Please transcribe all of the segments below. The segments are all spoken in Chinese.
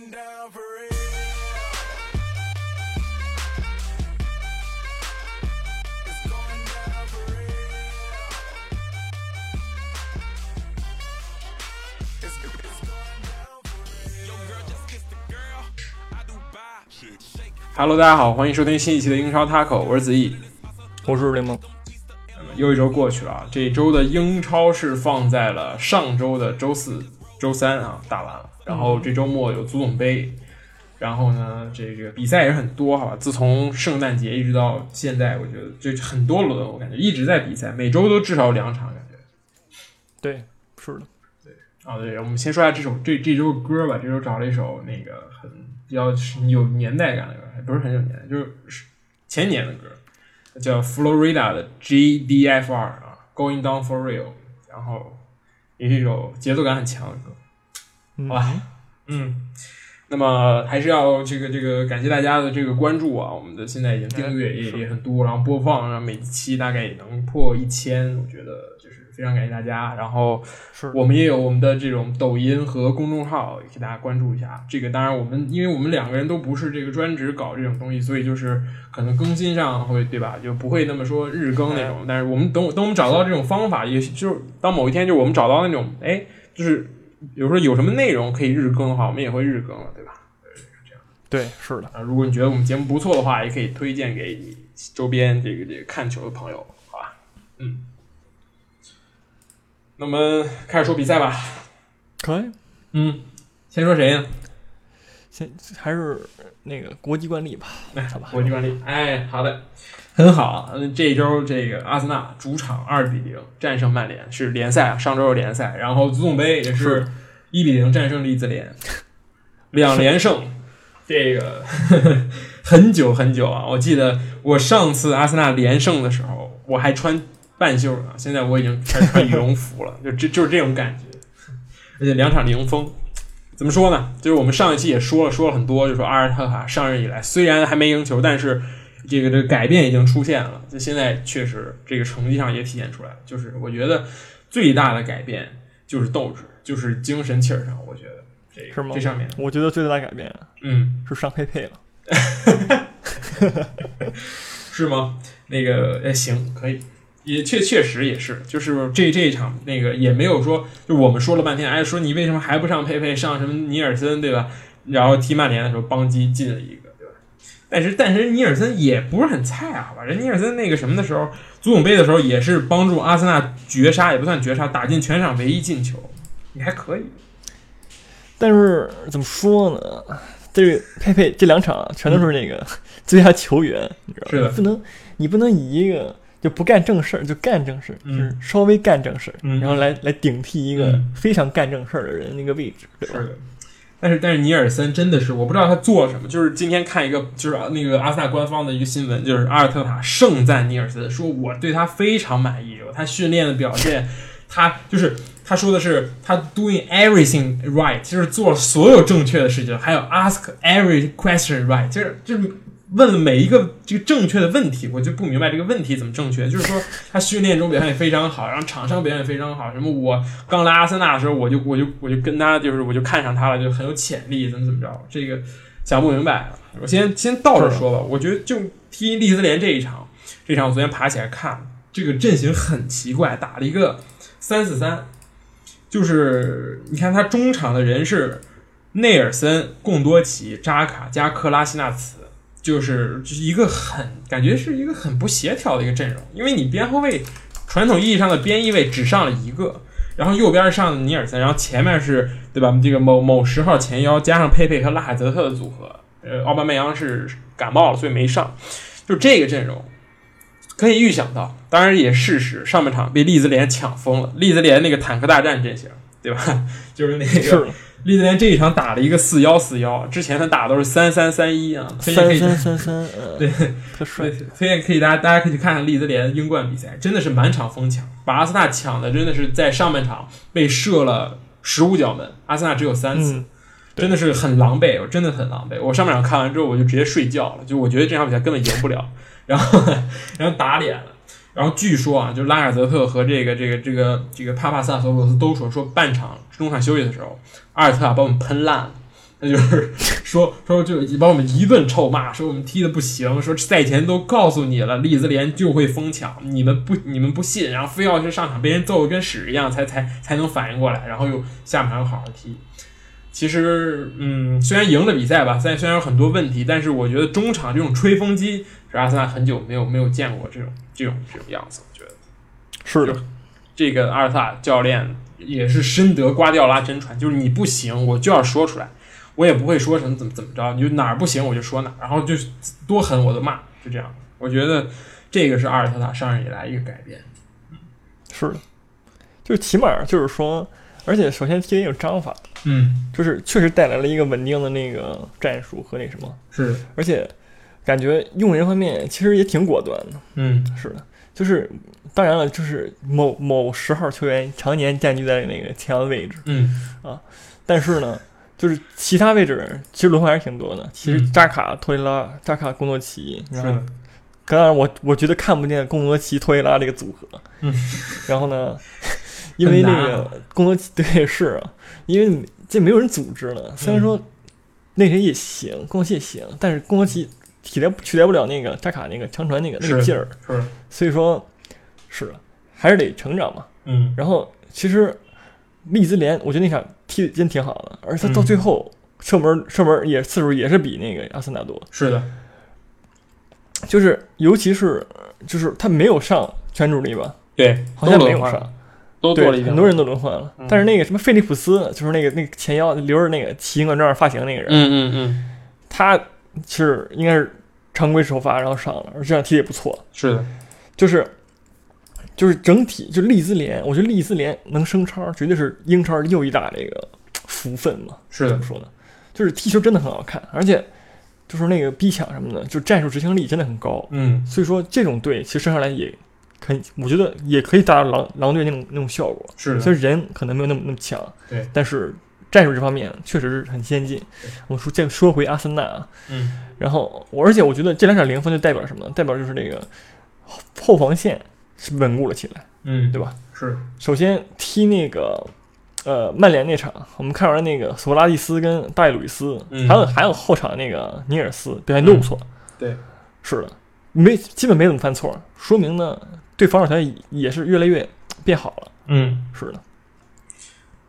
and。Hello 大家好，欢迎收听新一期的英超 Taco，我是子毅，我是联盟。又一周过去了，这周的英超是放在了上周的周四周三啊，打完了。然后这周末有足总杯，然后呢，这个比赛也是很多，好吧？自从圣诞节一直到现在，我觉得这很多轮，我感觉一直在比赛，每周都至少有两场，感觉。对，是的，对啊，对，我们先说一下这首这这周的歌吧。这周找了一首那个很比较有年代感的歌，还不是很有年代，就是前年的歌，叫 Florida 的 GDFR 啊，Going Down for Real，然后也是一首节奏感很强的歌。嗯好吧，嗯，那么还是要这个这个感谢大家的这个关注啊，我们的现在已经订阅也、是。也很多，然后播放，然后每期大概也能破一千，我觉得就是非常感谢大家。然后是。我们也有我们的这种抖音和公众号，也给大家关注一下。这个当然我们因为我们两个人都不是这个专职搞这种东西，所以就是可能更新上会对吧，就不会那么说日更那种。但是我们等等我们找到这种方法，也就是当某一天就我们找到那种哎，就是比如说有什么内容可以日更的话，我们也会日更了，对吧？对，是的，啊，如果你觉得我们节目不错的话，也可以推荐给你周边这个这个看球的朋友，好吧？嗯，那我们开始说比赛吧。可以，嗯，先说谁呢？先还是那个国际惯例吧，来好吧，国际惯例。哎，好的，很好。嗯，这一周这个阿森纳主场二比零战胜曼联，是联赛啊，上周是联赛，然后足总杯也是是一比零战胜利兹联，两连胜。这个很久很久啊，我记得我上次阿森纳连胜的时候，我还穿半袖呢，现在我已经开始穿羽绒服了，就这就是这种感觉。而且两场零封，怎么说呢？就是我们上一期也说了，说了很多，就说阿尔特塔上任以来虽然还没赢球，但是这个这个改变已经出现了。就现在确实这个成绩上也体现出来了。就是我觉得最大的改变就是斗志，就是精神气儿上，我觉得这个是吗这上面，我觉得最大的改变嗯，是上佩佩了，是吗？那个哎，行，可以。也确确实也是，就是这这一场那个也没有说，就我们说了半天，哎，说你为什么还不上佩佩，上什么尼尔森，对吧？然后踢曼联的时候，邦基进了一个？但是但是尼尔森也不是很菜啊，好吧？人尼尔森那个什么的时候，足总杯的时候也是帮助阿森纳绝杀，也不算绝杀，打进全场唯一进球，也还可以。但是怎么说呢？这个佩佩这两场全都是那个 最佳球员，你知道吗？你不能你不能以一个就不干正事儿就干正事儿，嗯就是稍微干正事儿，嗯然后来来顶替一个嗯非常干正事儿的人那个位置，对吧？是的，但是但是尼尔森真的是我不知道他做什么，就是今天看一个就是那个阿森纳官方的一个新闻，就是阿尔特塔盛赞尼尔森，说我对他非常满意，他训练的表现，他就是他说的是他 doing everything right，就是做所有正确的事情，还有 ask every question right，就是就是。问了每一个这个正确的问题，我就不明白这个问题怎么正确。就是说，他训练中表现也非常好，然后场上表现也非常好。什么我刚来阿森纳的时候，我就我就我就跟他就是我就看上他了，就很有潜力，怎么怎么着。这个想不明白。我先先倒着说吧，我觉得就踢利兹联这一场，这场我昨天爬起来看，这个阵型很奇怪，打了一个三四三，就是你看他中场的人是内尔森、贡多齐、扎卡加克拉西纳茨。就是一个很感觉是一个很不协调的一个阵容，因为你边后卫传统意义上的边翼位只上了一个，然后右边上尼尔森，然后前面是对吧？这个某某十号前腰加上佩佩和拉海泽特的组合，呃，奥巴梅扬是感冒了，所以没上，就这个阵容可以预想到，当然也事实，上半场被利兹联抢疯了，利兹联那个坦克大战阵型，对吧？就是那个利兹联这一场打了一个四幺四幺，之前他打都是三三三一啊，推荐可以三三三三，呃，对，特帅对，，推荐可以大家大家可以去看看利兹联英冠比赛，真的是满场疯抢，把阿森纳抢的真的是在上半场被射了十五脚门，阿森纳只有三次，嗯，真的是很狼狈，我真的很狼狈。我上半场看完之后我就直接睡觉了，就我觉得这场比赛根本赢不了，然后然后打脸了。然后据说啊，就拉尔泽特和这个这个这个这个帕帕萨和罗斯都说，说半场中场休息的时候，阿尔特塔把我们喷烂了，那就是说说就把我们一顿臭骂，说我们踢的不行，说赛前都告诉你了，利兹联就会疯抢，你们不你们不信，然后非要是上场被人揍的跟屎一样才才才能反应过来，然后又下半场好好踢。其实，嗯，虽然赢了比赛吧，但虽然有很多问题，但是我觉得中场这种吹风机是阿森纳很久没有没有见过这种这种这种样子，我觉得。是的，这个阿尔萨教练也是深得瓜迪奥拉真传，就是你不行，我就要说出来，我也不会说什么怎么怎么着，你就哪儿不行我就说哪儿，然后就多狠我都骂，就这样。我觉得这个是阿尔特塔上任以来一个改变。是的，就是起码就是说，而且首先踢得有章法，嗯，就是确实带来了一个稳定的那个战术和那什么，是，而且感觉用人方面其实也挺果断的。嗯，是的，就是当然了，就是某某十号球员常年占据在那个前腰的位置，嗯啊，但是呢，就是其他位置其实轮换还是挺多的。其实嗯扎卡、托雷拉、扎卡、贡多齐，然后当然我我觉得看不见贡多齐、托雷拉这个组合。嗯，然后呢，因为那个贡多齐对是啊，因为这没有人组织了。虽然说那谁也行，贡多齐也行，但是贡多齐替代取代不了那个扎卡那个长传那个那个劲儿，是，所以说是还是得成长嘛。嗯，然后其实利兹联，我觉得那场踢的真挺好的，而且他到嗯。最后射门射门也次数也是比那个阿森纳多，是的，就是尤其是就是他没有上全主力吧，对，好像没有上，都多了一，对很多人，都轮换了嗯，但是那个什么菲利普斯，就是那个那个前腰留着那个奇形怪状发型那个人，嗯嗯嗯，他是应该是常规首发然后上了，而这样踢的也不错，是的，就是。就是整体，就利兹联，我觉得利兹联能升超，绝对是英超又一大这个福分嘛。是怎么，说呢？就是踢球真的很好看，而且就是那个逼抢什么的，就战术执行力真的很高。嗯，所以说这种队其实升上来也可以，我觉得也可以达到狼狼队那种那种效果。是的，虽然人可能没有那么那么强，对，但是战术这方面确实是很先进。我说再说回阿森纳啊，嗯，然后我而且我觉得这两场零分就代表什么呢？代表就是那个后后防线是稳固了起来。嗯，对吧？是，首先踢那个呃曼联那场，我们看完那个索拉蒂斯跟大卫鲁伊斯，嗯还有还有后场那个尼尔斯表现都不错。对，是的，没基本没怎么犯错，说明呢对防守团也也是越来越变好了。嗯。是的，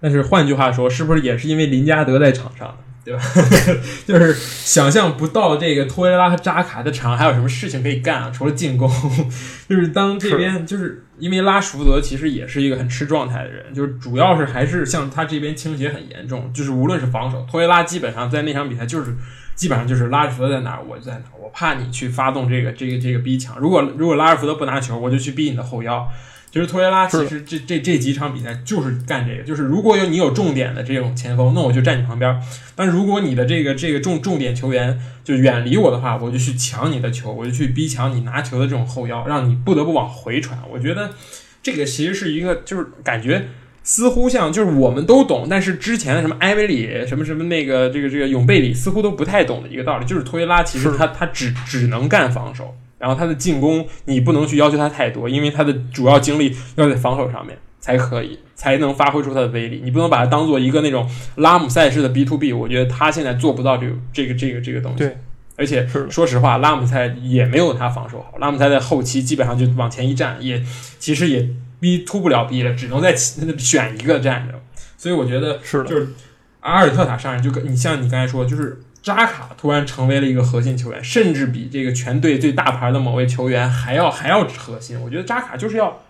但是换句话说，是不是也是因为林加德在场上，对吧？就是想象不到这个托雷拉和扎卡的场上还有什么事情可以干啊，除了进攻。就是当这边就是因为拉什福德其实也是一个很吃状态的人，就是主要是还是像他这边倾斜很严重，就是无论是防守，托雷拉基本上在那场比赛就是基本上就是拉什福德在哪儿我就在哪儿，我怕你去发动这个这个这个逼抢。如果如果拉什福德不拿球，我就去逼你的后腰。其实托雷拉其实这这这几场比赛就是干这个，就是如果有你有重点的这种前锋，那我就站你旁边儿；但如果你的这个这个重重点球员就远离我的话，我就去抢你的球，我就去逼抢你拿球的这种后腰，让你不得不往回传。我觉得这个其实是一个就是感觉。似乎像就是我们都懂，但是之前的什么埃维里、什么什么那个这个这个永贝里似乎都不太懂的一个道理，就是托雷拉其实他他只只能干防守，然后他的进攻你不能去要求他太多，因为他的主要精力要在防守上面才可以，才能发挥出他的威力。你不能把它当做一个那种拉姆塞式的 B to B，我觉得他现在做不到这个这个这个这个东西。对，而且说实话，拉姆塞也没有他防守好。拉姆塞在后期基本上就往前一站，也其实也逼突不了逼了，只能在选一个站着。所以我觉得是，就是阿尔特塔上任，就跟你像你刚才说，就是扎卡突然成为了一个核心球员，甚至比这个全队最大牌的某位球员还要还要核心。我觉得扎卡就是要。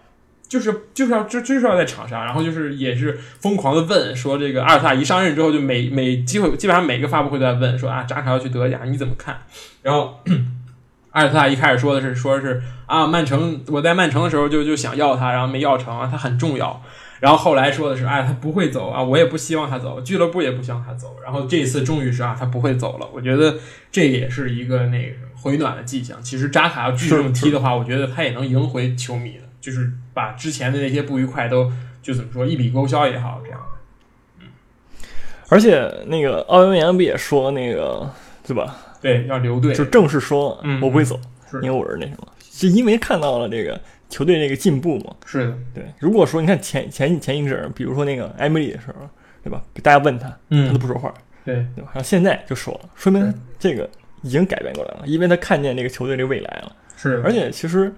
就是就是要就就是要在场上，然后就是也是疯狂的问说这个阿尔特塔一上任之后，就每每机会基本上每个发布会都在问说啊扎卡要去德甲你怎么看？然后 阿尔特塔一开始说的是说是啊曼城我在曼城的时候就就想要他，然后没要成啊，他很重要。然后后来说的是，哎，他不会走啊，我也不希望他走，俱乐部也不希望他走。然后这一次终于是啊，他不会走了。我觉得这也是一个那个回暖的迹象。其实扎卡要继续这么踢的话，我觉得他也能赢回球迷的，就是把之前的那些不愉快都就怎么说一笔勾销也好，这样的。而且那个奥运扬不也说那个对吧？对，要留队，就正式说嗯我不会走，是因为我是那什么，是因为看到了这个球队那个进步嘛。是的，对，如果说你看前前前一阵儿，比如说那个埃米丽的时候，对吧？大家问他，他都嗯，不说话。对，对吧？然后现在就说了，说明这个已经改变过来了，因为他看见这个球队这个未来了。是，而且其实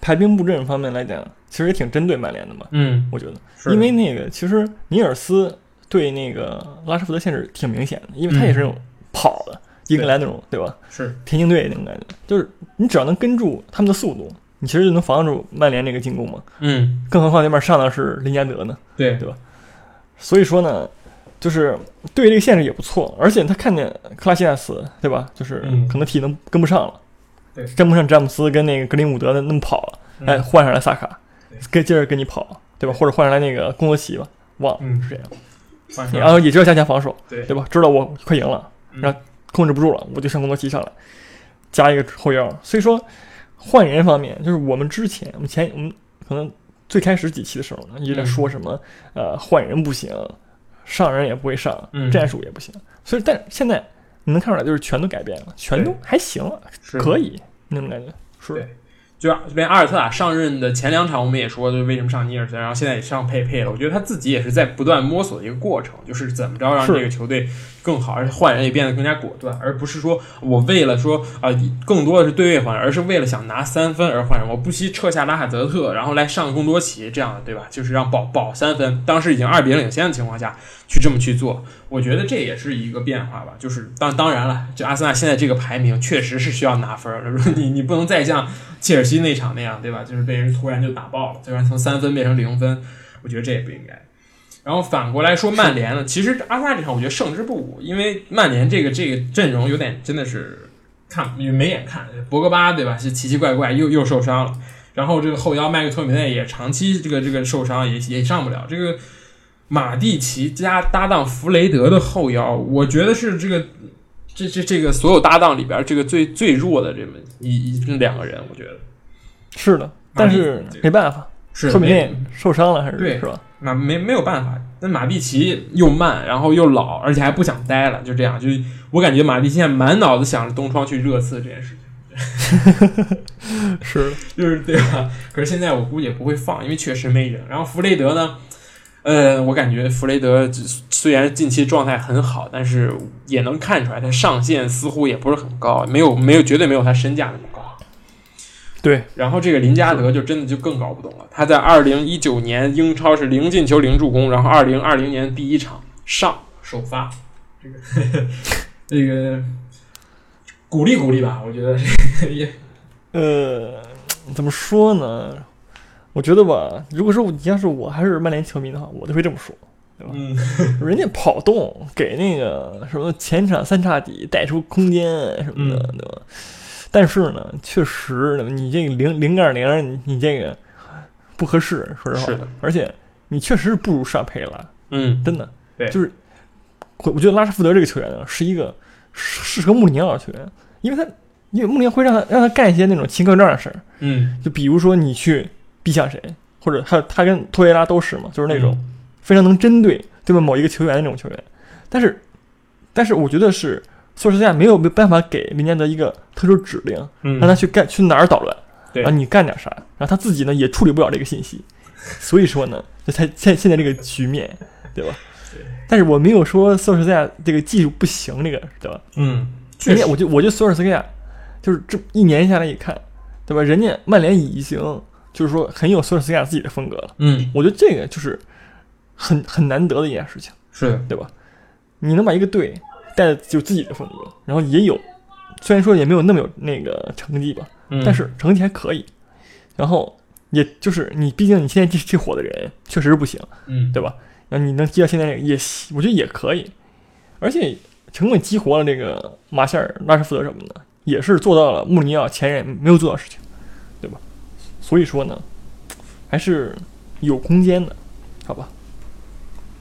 排兵布阵方面来讲，其实也挺针对曼联的嘛，嗯，我觉得，是因为那个其实尼尔斯对那个拉什福德限制挺明显的，因为他也是那种跑的，英格兰那种，对吧？是田径队那种感觉，就是你只要能跟住他们的速度，你其实就能防住曼联这个进攻嘛。嗯，更何况那边上的是林加德呢，对。对。吧？所以说呢，就是对这个限制也不错，而且他看见克拉西亚斯，对吧？就是嗯。可能体能跟不上了，对。跟不上詹姆斯跟那个格林伍德的那么跑了，嗯。哎，换上来萨卡，跟接着跟你跑，对吧？或者换上来那个贡多齐吧，忘了嗯是这样，然后也知道加强防守，对。对吧？知道我快赢了，嗯。然后控制不住了，我就上贡多齐上来，加一个后腰。所以说换人方面，就是我们之前我们前我们可能最开始几期的时候呢，一直在嗯说什么、呃换人不行，上人也不会上，嗯战术也不行。所以但现在你能看出来，就是全都改变了，全都还行了，可以那种感觉。是对就这边阿尔特塔上任的前两场，我们也说，就是为什么上尼尔森，然后现在也上佩佩了。我觉得他自己也是在不断摸索的一个过程，就是怎么着让这个球队更好，而且换人也变得更加果断，而不是说我为了说啊、更多的是对位换人，而是为了想拿三分而换人。我不惜撤下拉卡泽特，然后来上贡多奇这样的，对吧？就是让保保三分。当时已经二比零领先的情况下去这么去做，我觉得这也是一个变化吧。就是当当然了，就阿森纳现在这个排名确实是需要拿分儿的，你你不能再像切尔西那场那样，对吧？就是被人突然就打爆了，突然从三分变成零分，我觉得这也不应该。然后反过来说曼联呢，其实阿森纳这场我觉得胜之不武，因为曼联这个这个阵容有点真的是看没眼看，博格巴对吧？是奇奇怪怪又又受伤了，然后这个后腰麦克托米奈也长期这个这个受伤也也上不了，这个马蒂奇加搭档弗雷德的后腰，我觉得是这个这这这个所有搭档里边这个最最弱的这么一一两个人，我觉得是的，但是没办法，是说明受伤了还是对是吧？马没没有办法，那马蒂奇又慢，然后又老，而且还不想待了，就这样，就我感觉马蒂奇现在满脑子想着东窗去热刺这件事情，是，就是对吧？可是现在我估计也不会放，因为确实没人。然后弗雷德呢，呃，我感觉弗雷德虽然近期状态很好，但是也能看出来他上限似乎也不是很高，没有没有绝对没有他身价那么高。对，然后这个林加德就真的就更搞不懂了。他在二零一九年英超是零进球零助攻，然后二零二零年第一场上首发，这个 这个鼓励鼓励吧，我觉得这个也呃，怎么说呢？我觉得吧，如果说你要是我还是曼联球迷的话，我就会这么说。对吧嗯 人家跑动给那个什么前场三叉戟带出空间什么的，嗯对吧？但是呢，确实你这个零零二零，你你这个不合适，说实话。是的，而且你确实是不如上佩拉，嗯真的。对就是我我觉得拉什福德这个球员呢，是一个适适合穆里尼奥的球员，因为他因为穆里尼奥会让他让他干一些那种勤快仗的事儿，嗯就比如说你去逼向谁，或者他他跟托雷拉都是嘛，就是那种。嗯非常能针对对吧某一个球员的那种球员，但是但是我觉得是索尔斯克亚没有没办法给林加德一个特殊指令，嗯让他去干去哪儿捣乱，然后你干点啥，然后他自己呢也处理不了这个信息，所以说呢，就才现现在这个局面，对吧？对但是我没有说索尔斯克亚这个技术不行，这个对吧？嗯，确实人家我就我觉得索尔斯克亚就是这一年下来一看，对吧？人家曼联已经就是说很有索尔斯克亚自己的风格了。嗯我觉得这个就是很很难得的一件事情，是，对吧？你能把一个队带的有自己的风格，然后也有，虽然说也没有那么有那个成绩吧，嗯但是成绩还可以。然后也就是你，毕竟你现在这这火的人确实不行，嗯对吧？然后你能接到现在这个也，我觉得也可以，而且成功激活了这个马夏尔、拉什福德什么的，也是做到了穆里尼奥前任没有做到的事情，对吧？所以说呢，还是有空间的，好吧？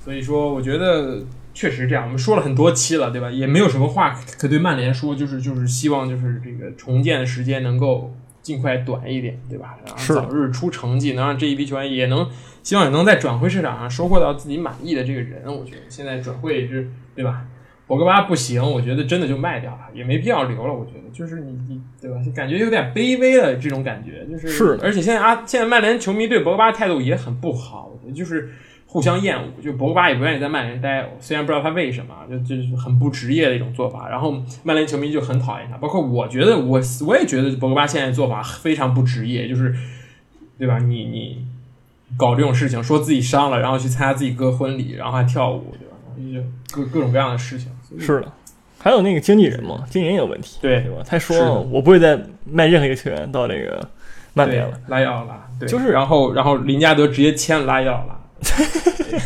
所以说，我觉得确实这样。我们说了很多期了，对吧？也没有什么话可对曼联说，就是就是希望就是这个重建的时间能够尽快短一点，对吧？然后是早日出成绩，能让这一批球员也能希望也能在转会市场上收获到自己满意的这个人。我觉得现在转会是，对吧？博格巴不行，我觉得真的就卖掉了，也没必要留了。我觉得就是你你对吧？就感觉有点卑微的，这种感觉就是是而且现在啊，现在曼联球迷对博格巴态度也很不好，我觉得就是互相厌恶，就博格巴也不愿意在曼联待，虽然不知道他为什么，就就是很不职业的一种做法。然后曼联球迷就很讨厌他，包括我觉得我我也觉得博格巴现在做法非常不职业，就是对吧？你你搞这种事情，说自己伤了，然后去参加自己哥婚礼，然后还跳舞，对吧？就各各种各样的事情。是的，还有那个经纪人嘛，经纪人也有问题，对对吧？他说我不会再卖任何一个球员到那个曼联了。对拉奥拉，对，就是然后然后林加德直接签了拉奥拉，对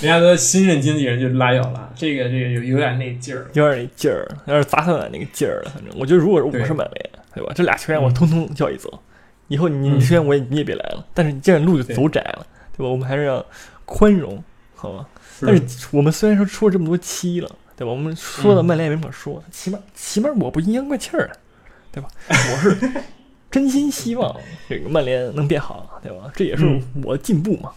林加德新任经纪人就拉奥拉，这个这个有有点那劲儿，有点那劲儿，有点砸饭碗那个劲儿了。反正我觉得，如果我是曼联，对吧？这俩球员我嗯通通叫一走，以后你嗯你球员我也你也别来了。但是你这样路就走窄了，对吧？我们还是要宽容，好吧？但是我们虽然说出了这么多期了，对吧？我们说的嗯曼联也没法说，起码起码我不阴阳怪气儿，对吧？我是 真心希望这个曼联能变好，对吧？这也是嗯我的进步嘛。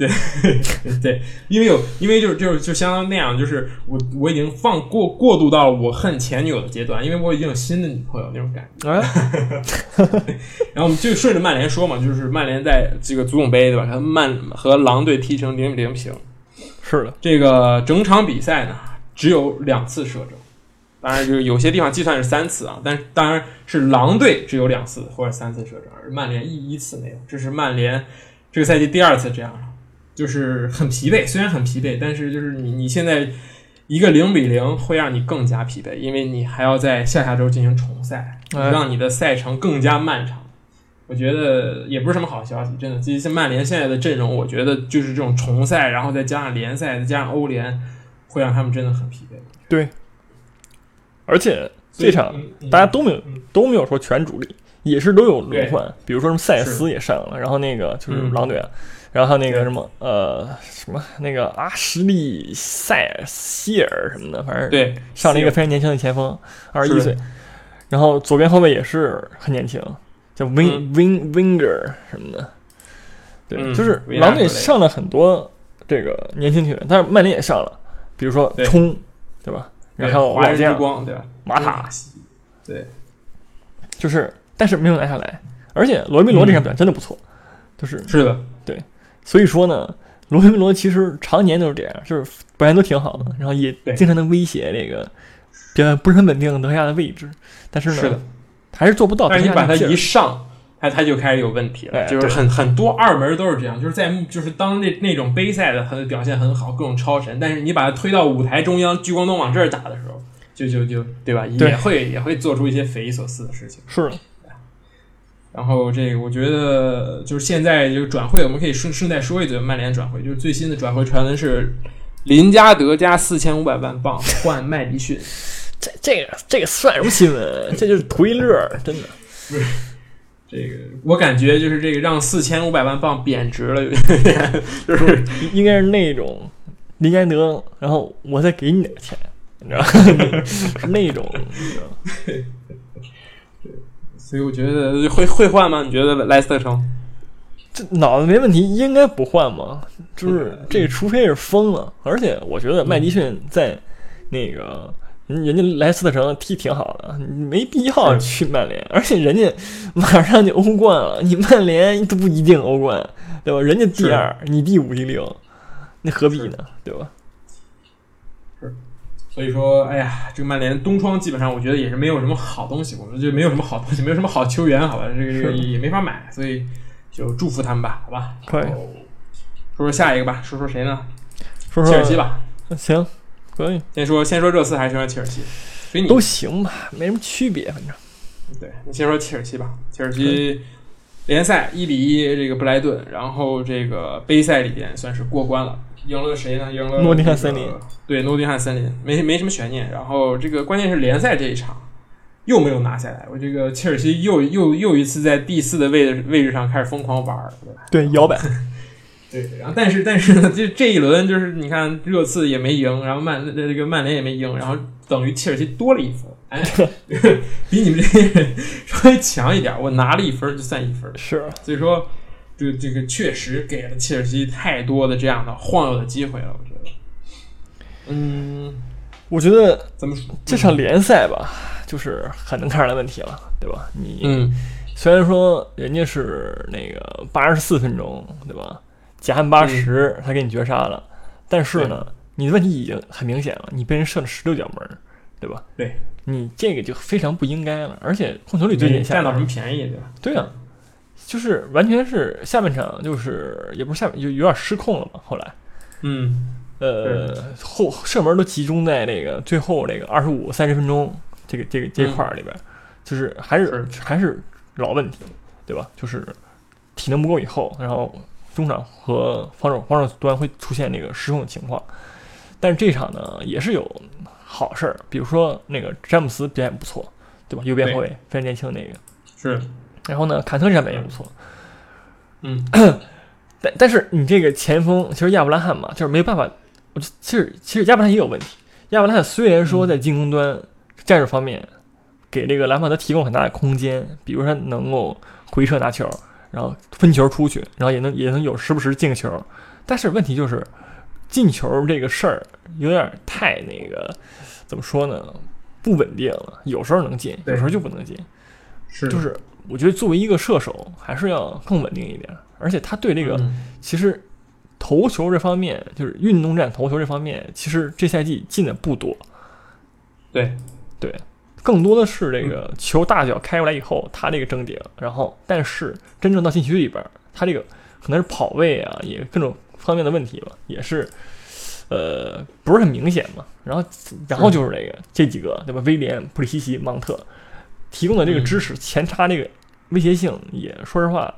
对 对，因为有因为就是就是就相当那样，就是我我已经放过过渡到了我恨前女友的阶段，因为我已经有新的女朋友那种感觉。哎，然后我们就顺着曼联说嘛，就是曼联在这个足总杯对吧？他曼和狼队踢成零比零平，是的，这个整场比赛呢只有两次射正，当然就是有些地方计算是三次啊，但是当然是狼队只有两次或者三次射正，而曼联一一次没有，这是曼联这个赛季第二次这样了，就是很疲惫，虽然很疲惫，但是就是你你现在一个零比零会让你更加疲惫，因为你还要在下下周进行重赛，哎让你的赛程更加漫长。我觉得也不是什么好消息，真的。其实曼联现在的阵容，我觉得就是这种重赛，然后再加上联赛，再加上欧联，会让他们真的很疲惫。对。而且这场大家都没有都没有说全主力，也是都有轮换，比如说什么塞斯也上了，然后那个就是嗯狼队啊，然后那个什么呃什么那个阿什利塞尔希尔什么的，反正对上了一个非常年轻的前锋，二十一岁，然后左边后卫也是很年轻，叫 Win、Win Winger 什么的，对，嗯就是狼队上了很多这个年轻球员，但是曼联也上了，比如说冲，对吧？然后华人之老将光对吧？马塔，对。就是但是没有拿下来，而且罗梅罗这场表现真的不错，就是是的，所以说呢，罗梅罗其实常年都是这样，就是表现都挺好的，然后也对经常能威胁这个表现不是很稳定的德赫亚的位置，但是呢，是的。还是做不到但是你把他一上，他他就开始有问题了，哎就是很很多二门都是这样，就是在就是当那那种杯赛的他的表现很好，各种超神，但是你把他推到舞台中央，聚光灯往这儿打的时候，就就就对吧？也会也会做出一些匪夷所思的事情。是的，然后这个我觉得就是现在这个转会，我们可以顺顺带说一嘴曼联转会，就是最新的转会传闻是林加德加四千五百万镑换麦迪逊，这这个这个算什么新闻？这就是图一乐儿，真的。不 是这个我感觉就是这个让四千五百万镑贬值了，有点 就是应应该是那种林加德，然后我再给你点钱，你知道吗？是那种，你知道吗所以我觉得会会换吗？你觉得莱斯特城？这脑子没问题，应该不换嘛。就是这，除非是疯了。而且我觉得麦迪逊在那个人人家莱斯特城踢挺好的，你没必要去曼联。而且人家马上就欧冠了，你曼联都不一定欧冠，对吧？人家第二，你第五第六，那何必呢？对吧？所以说，哎呀，这个曼联东窗基本上我觉得也是没有什么好东西，我们就没有什么好东西，没有什么好球员，好吧，这个这个也没法买，所以就祝福他们吧，好吧。可以说说下一个吧，说说谁呢？说说切尔西吧。行，可以，先说先说热刺还是先说切尔西？随你。都行吧，没什么区别，反正对，你先说切尔西吧。切尔西联赛一比一这个布莱顿，然后这个杯赛里边算是过关了，赢了谁呢？赢了诺丁汉森林。对，诺丁汉森林。没没什么悬念。然后这个关键是联赛这一场又没有拿下来，我这个切尔西又又又一次在第四的位置位置上开始疯狂玩儿，对摇摆，对，然后但是但是呢，就这一轮就是你看热刺也没赢，然后曼这个曼联也没赢，然后等于切尔西多了一分，哎，比你们这些人稍微强一点，我拿了一分就算一分，是。所以说这这个确实给了切尔西太多的这样的晃悠的机会了，我觉得，嗯，我觉得怎么说这场联赛吧，就是很能看出来问题了，对吧？你嗯虽然说人家是那个八十四分钟，对吧？贾汉八十他给你绝杀了，但是呢，你的问题已经很明显了，你被人射了十六脚门，对吧？对，你这个就非常不应该了，而且控球率最近下来占到什么便宜，对吧？对啊，就是完全是下半场就是也不是下半就有点失控了嘛。后来，嗯，呃，后射门都集中在那个最后那个二十五三十分钟这个这个这块儿里边，就是还是还是老问题，对吧？就是体能不够以后，然后中场和防守防守端会出现那个失控的情况。但是这场呢，也是有好事儿，比如说那个詹姆斯表现不错，对吧？右边后卫非常年轻的那个。是，然后呢，坎特这场也不错，嗯，但但是你这个前锋其实亚伯拉罕嘛，就是没有办法。我其实其实亚伯拉罕也有问题。亚伯拉罕虽然说在进攻端战术方面给这个兰帕德提供很大的空间，比如说能够回撤拿球，然后分球出去，然后也能也能有时不时进个球。但是问题就是进球这个事儿有点太那个怎么说呢？不稳定了，有时候能进，有时候就不能进。是，就是我觉得作为一个射手，还是要更稳定一点。而且他对这个其实投球这方面，就是运动战投球这方面，其实这赛季进的不多。对对，更多的是这个球大脚开过来以后，他这个争顶，然后但是真正到禁区里边，他这个可能是跑位啊，也各种方面的问题吧，也是呃不是很明显嘛。然后然后就是这个这几个对吧？威廉、普里西奇、芒特。提供的这个知识前插这个威胁性也说实话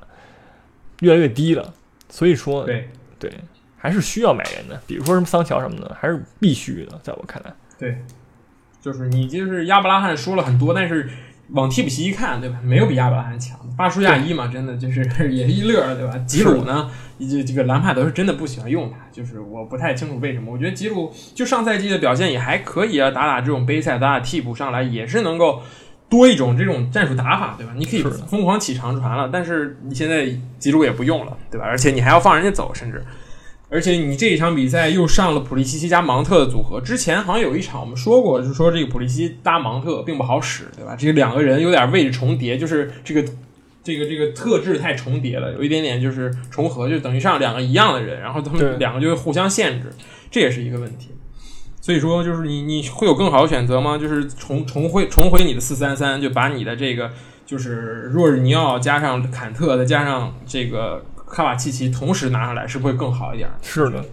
越来越低了，所以说对对还是需要买人的，比如说什么桑乔什么的，还是必须的，在我看来。对，就是你就是亚伯拉罕说了很多，但是往替补席一看，对吧？没有比亚伯拉罕强，巴舒亚伊嘛，真的就是也是一乐，对吧？吉鲁呢，这这个兰帕德是真的不喜欢用他，就是我不太清楚为什么。我觉得吉鲁就上赛季的表现也还可以啊，打打这种杯赛，打打替补上来也是能够。多一种这种战术打法，对吧？你可以疯狂起长传了，但是你现在吉鲁也不用了，对吧？而且你还要放人家走，甚至，而且你这一场比赛又上了普利西奇加芒特的组合。之前好像有一场我们说过，就是说这个普利西搭芒特并不好使，对吧？这个两个人有点位置重叠，就是这个这个这个特质太重叠了，有一点点就是重合，就等于上两个一样的人，然后他们两个就会互相限制，这也是一个问题。所以说，就是你你会有更好的选择吗？就是重重回重回你的四三三，就把你的这个就是若日尼奥加上坎特再加上这个卡瓦契奇同时拿上来，是不是会更好一点？是的，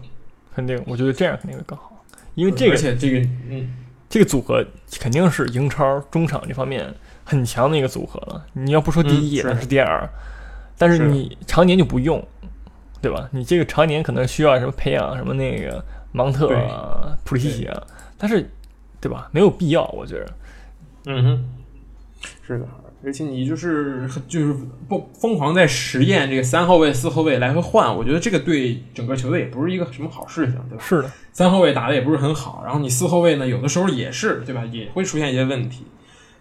肯定，我觉得这样肯定会更好，因为这个而且这个嗯，这个组合肯定是英超中场这方面很强的一个组合了。你要不说第一，也是第二，但是你常年就不用，对吧？你这个常年可能需要什么培养什么那个。芒特啊，普利西奇啊，但是，对吧？没有必要，我觉得。嗯哼，是的，而且你就是就是不疯狂在实验这个三后卫、四后卫来回换，我觉得这个对整个球队也不是一个什么好事情，对吧？是的，三后卫打的也不是很好，然后你四后卫呢，有的时候也是，对吧？也会出现一些问题。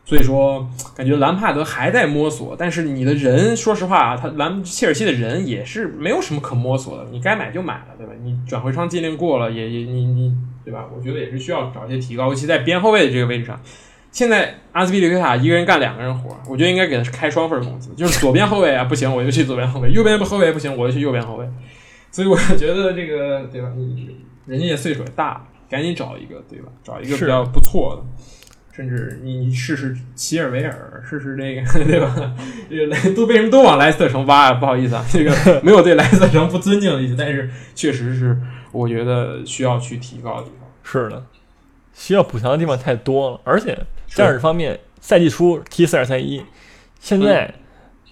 所以说，感觉兰帕德还在摸索，但是你的人，说实话啊，他兰切尔西的人也是没有什么可摸索的。你该买就买了，对吧？你转会窗禁令过了，也也你你对吧？我觉得也是需要找一些提高，尤其在边后卫的这个位置上。现在阿斯皮利克塔一个人干两个人活，我觉得应该给他开双份工资，就是左边后卫啊不行，我就去左边后卫；右边后卫不行，我就去右边后卫。所以我觉得这个对吧？你人家也岁数也大，赶紧找一个对吧？找一个比较不错的。甚至你试试齐尔维尔，试试这个，对吧？这个莱都为什么都往莱斯特城挖啊？不好意思啊，这个 没有对莱斯特城不尊敬的意思，但是确实是我觉得需要去提高的地方。是的，需要补强的地方太多了，而且战术方面，赛季初踢四二三一，现在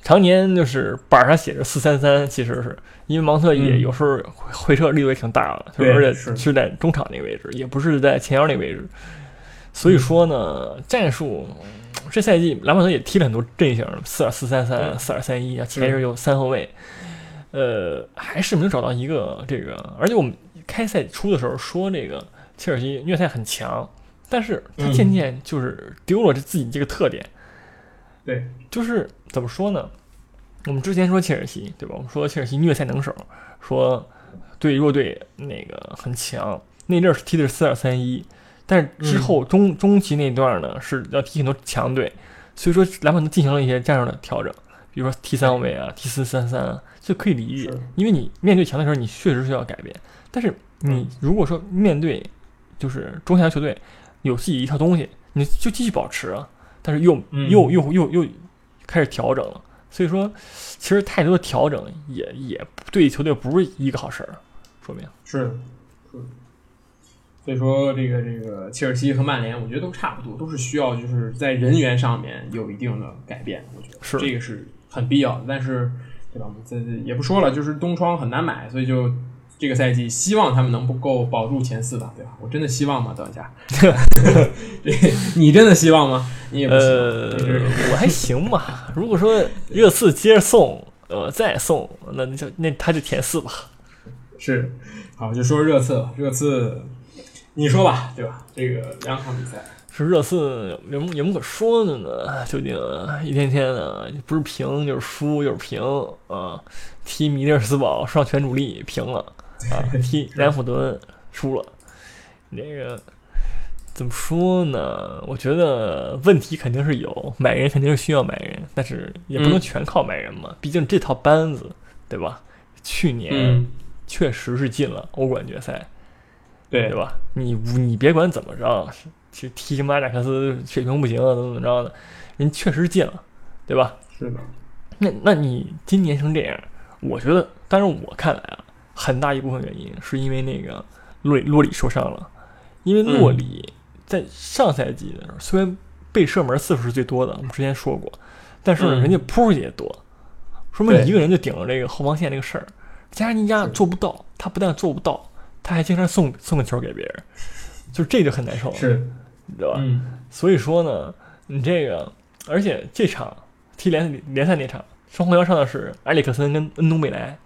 常年就是板上写着四三三，其实是因为芒特也有时候回撤力度也挺大的，而且是在中场那个位置，也不是在前腰那个位置。所以说呢，战术这赛季兰帕德也踢了很多阵型，四二四三三、四二三一啊，前阵有三后卫，呃，还是没有找到一个这个。而且我们开赛初的时候说这个切尔西虐菜很强，但是他渐渐就是丢了这自己这个特点。对，就是怎么说呢？我们之前说切尔西，对吧？我们说切尔西虐菜能手，说对弱队那个很强，那阵儿踢的是四二三一。但是之后中中期那段呢，是要踢很多强队，所以说兰帕德进行了一些战术的调整，比如说 T 三位啊、T 四三三啊，这可以理解，因为你面对强的时候，你确实需要改变。但是你如果说面对就是中下游球队有自己一套东西，你就继续保持啊，但是又嗯又又又又开始调整了。所以说，其实太多的调整也也对球队不是一个好事儿，说明是。所以说，这个这个切尔西和曼联，我觉得都差不多，都是需要就是在人员上面有一定的改变。我觉得是这个是很必要的。但是，对吧？我们这这也不说了，就是冬窗很难买，所以就这个赛季希望他们能不够保住前四吧，对吧？我真的希望吗？等一下，这你真的希望吗？你也不。呃，我还行吧。如果说热刺接着送，呃，再送，那那就那他就前四吧。是，好，就说热刺吧。热刺，你说吧，对吧？这个两场比赛，是热刺有有什么可说的呢？究竟一天天的不是平就是输就是平啊！踢米利尔斯堡上全主力平了啊，踢南普敦输了。那个怎么说呢？我觉得问题肯定是有，买人肯定是需要买人，但是也不能嗯全靠买人嘛。毕竟这套班子，对吧？去年嗯，确实是进了欧冠决赛，对对吧？你你别管怎么着，去踢马贾克斯水平不行啊，怎么怎么着的，人确实进了，对吧？是的，那那你今年成这样，我觉得，但是我看来啊，很大一部分原因是因为那个洛里洛里受伤了，因为洛里在上赛季的时候虽然被射门次数是最多的，我们之前说过，但是人家扑也多，说明一个人就顶着这个后防线这个事儿，加上尼加做不到，他不但做不到，他还经常送送个球给别人，就这就很难受是，你知道吧？嗯，所以说呢，你这个，而且这场踢联联赛那场，双后腰上的是埃里克森跟恩东贝莱，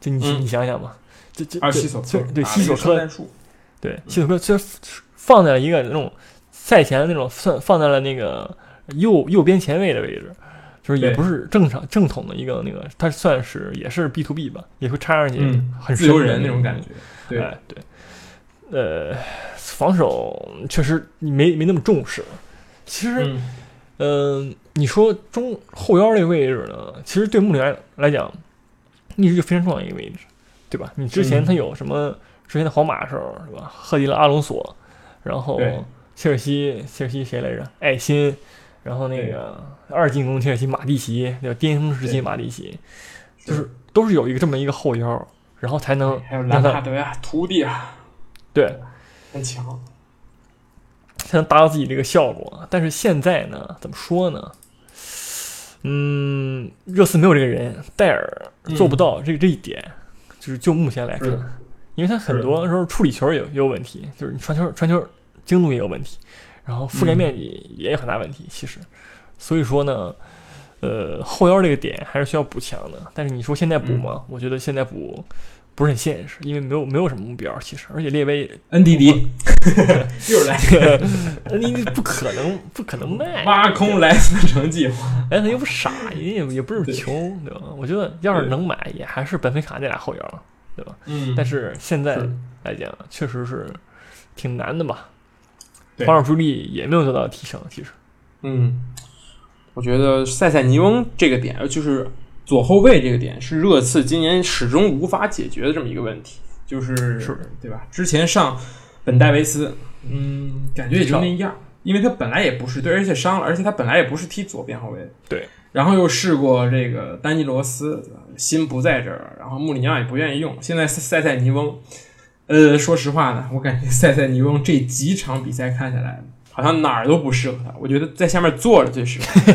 就你、嗯。你想想吧，这这对西索科对西索科虽然放在了一个那种赛前那种算放在了那个右右边前卫的位置，就是也不是正常正统的一个那个，他算是也是 B to B 吧，也会插上去嗯很自由人那种感觉，对，哎对，呃，防守确实没没那么重视，其实。嗯，嗯，你说中后腰这个位置呢，其实对穆里来来讲，一直就非常重要的一个位置，对吧？你之前嗯他有什么？之前的皇马的时候，是吧？赫迪拉阿隆索，然后切尔西，切尔西谁来着？艾辛，然后那个二进攻切尔西马蒂奇，对吧？巅峰时期马蒂奇，就是都是有一个这么一个后腰，然后才能还有兰帕让他德呀，徒弟啊，对。很强，才能达到自己这个效果。但是现在呢，怎么说呢？嗯，热刺没有这个人，戴尔做不到这这一点，就是就目前来是。看，因为他很多时候处理球也有也有问题，就是你传球传球精度也有问题，然后覆盖嗯面积也有很大问题。其实，所以说呢，呃，后腰这个点还是需要补强的。但是你说现在补吗？我觉得现在补不是很现实，因为没有没有什么目标，其实，而且列维恩迪迪又来你你不可能不可能卖，挖空莱斯城计划，莱斯又不傻，人也也不是穷，对吧？我觉得要是能买，也还是本菲卡那俩后腰，对吧？嗯但是现在来讲，确实是挺难的吧。对。防守助力也没有得到提升，其实。嗯，我觉得塞塞尼翁这个点，就是左后卫这个点，是热刺今年始终无法解决的这么一个问题，就是是。对吧？之前上本戴维斯，嗯，感觉也就那样，因为他本来也不是对，而且伤了，而且他本来也不是踢左边后卫，对。然后又试过这个丹尼罗斯，心不在这儿，然后穆里尼奥也不愿意用，现在塞塞尼翁，呃，说实话呢，我感觉塞塞尼翁这几场比赛看下来，好像哪儿都不适合他。我觉得在下面坐着最适合，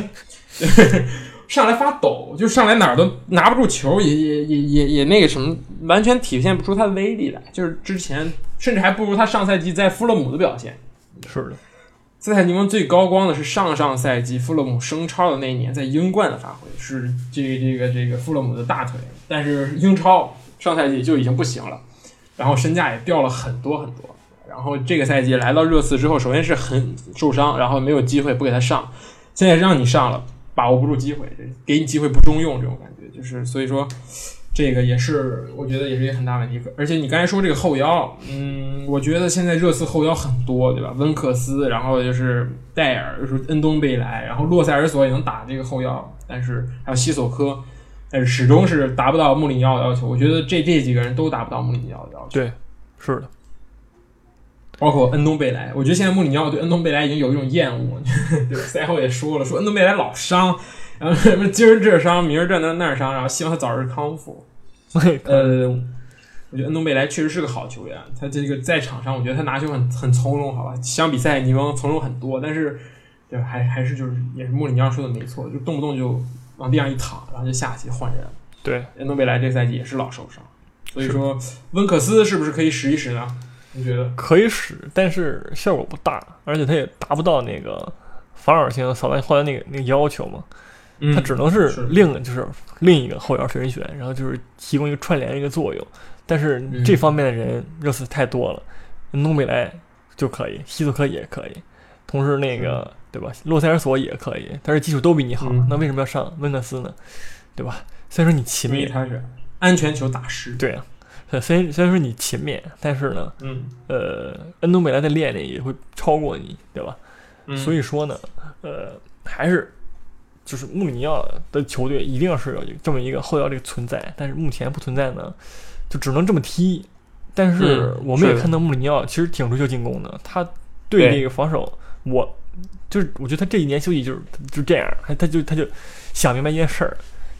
就 是上来发抖，就上来哪儿都拿不住球，也也也也也那个什么，完全体现不出他的威力来。就是之前甚至还不如他上赛季在富勒姆的表现。是的，塞塞尼翁最高光的是上上赛季富勒姆升超的那一年，在英冠的发挥是这个这个这个富勒姆的大腿，但是英超上赛季就已经不行了，然后身价也掉了很多很多。然后这个赛季来到热刺之后，首先是很受伤，然后没有机会不给他上，现在让你上了，把握不住机会，给你机会不中用，这种感觉就是所以说，这个也是我觉得也是一个很大问题。而且你刚才说这个后腰，嗯，我觉得现在热刺后腰很多，对吧？温克斯，然后就是戴尔，就是恩东贝莱，然后洛塞尔索也能打这个后腰，但是还有西索科，但是始终是达不到穆里尼奥的要求。我觉得这这几个人都达不到穆里尼奥的要求。对，是的，包括恩东贝莱，我觉得现在穆里尼奥对恩东贝莱已经有一种厌恶，对？赛后也说了，说恩东贝莱老伤，然后什么今儿这伤，明儿这那那伤，然后希望他早日康复。呃，我觉得恩东贝莱确实是个好球员，他这个在场上，我觉得他拿球很很从容，好吧？相比赛尼翁从容很多，但是对？还还是就是也是穆里尼奥说的没错，就动不动就往地上一躺，然后就下去换人。对，恩东贝莱这赛季也是老受伤，所以说温克斯是不是可以使一使呢？你觉得？可以使，但是效果不大，而且他也达不到那个防守型扫荡后来那个那个要求嘛。嗯他只能是是另就是另一个后腰人选，然后就是提供一个串联一个作用。但是嗯这方面的人热刺太多了，弄贝莱就可以，西斯科也可以，同时那个对吧，洛塞尔索也可以，但是技术都比你好，嗯那为什么要上温克斯呢？对吧？虽然说你勤勉，他是安全球大师。对啊，呃虽然虽然说你勤勉，但是呢，嗯呃，恩东贝莱的练练也会超过你，对吧？嗯，所以说呢，呃，还是就是穆里尼奥的球队一定要是有这么一个后腰这个存在，但是目前不存在呢，就只能这么踢。但是嗯我们也看到穆里尼奥其实挺追求进攻的，他对对这个防守，我就是我觉得他这一年休息就是就这样，他他就他就想明白一件事儿，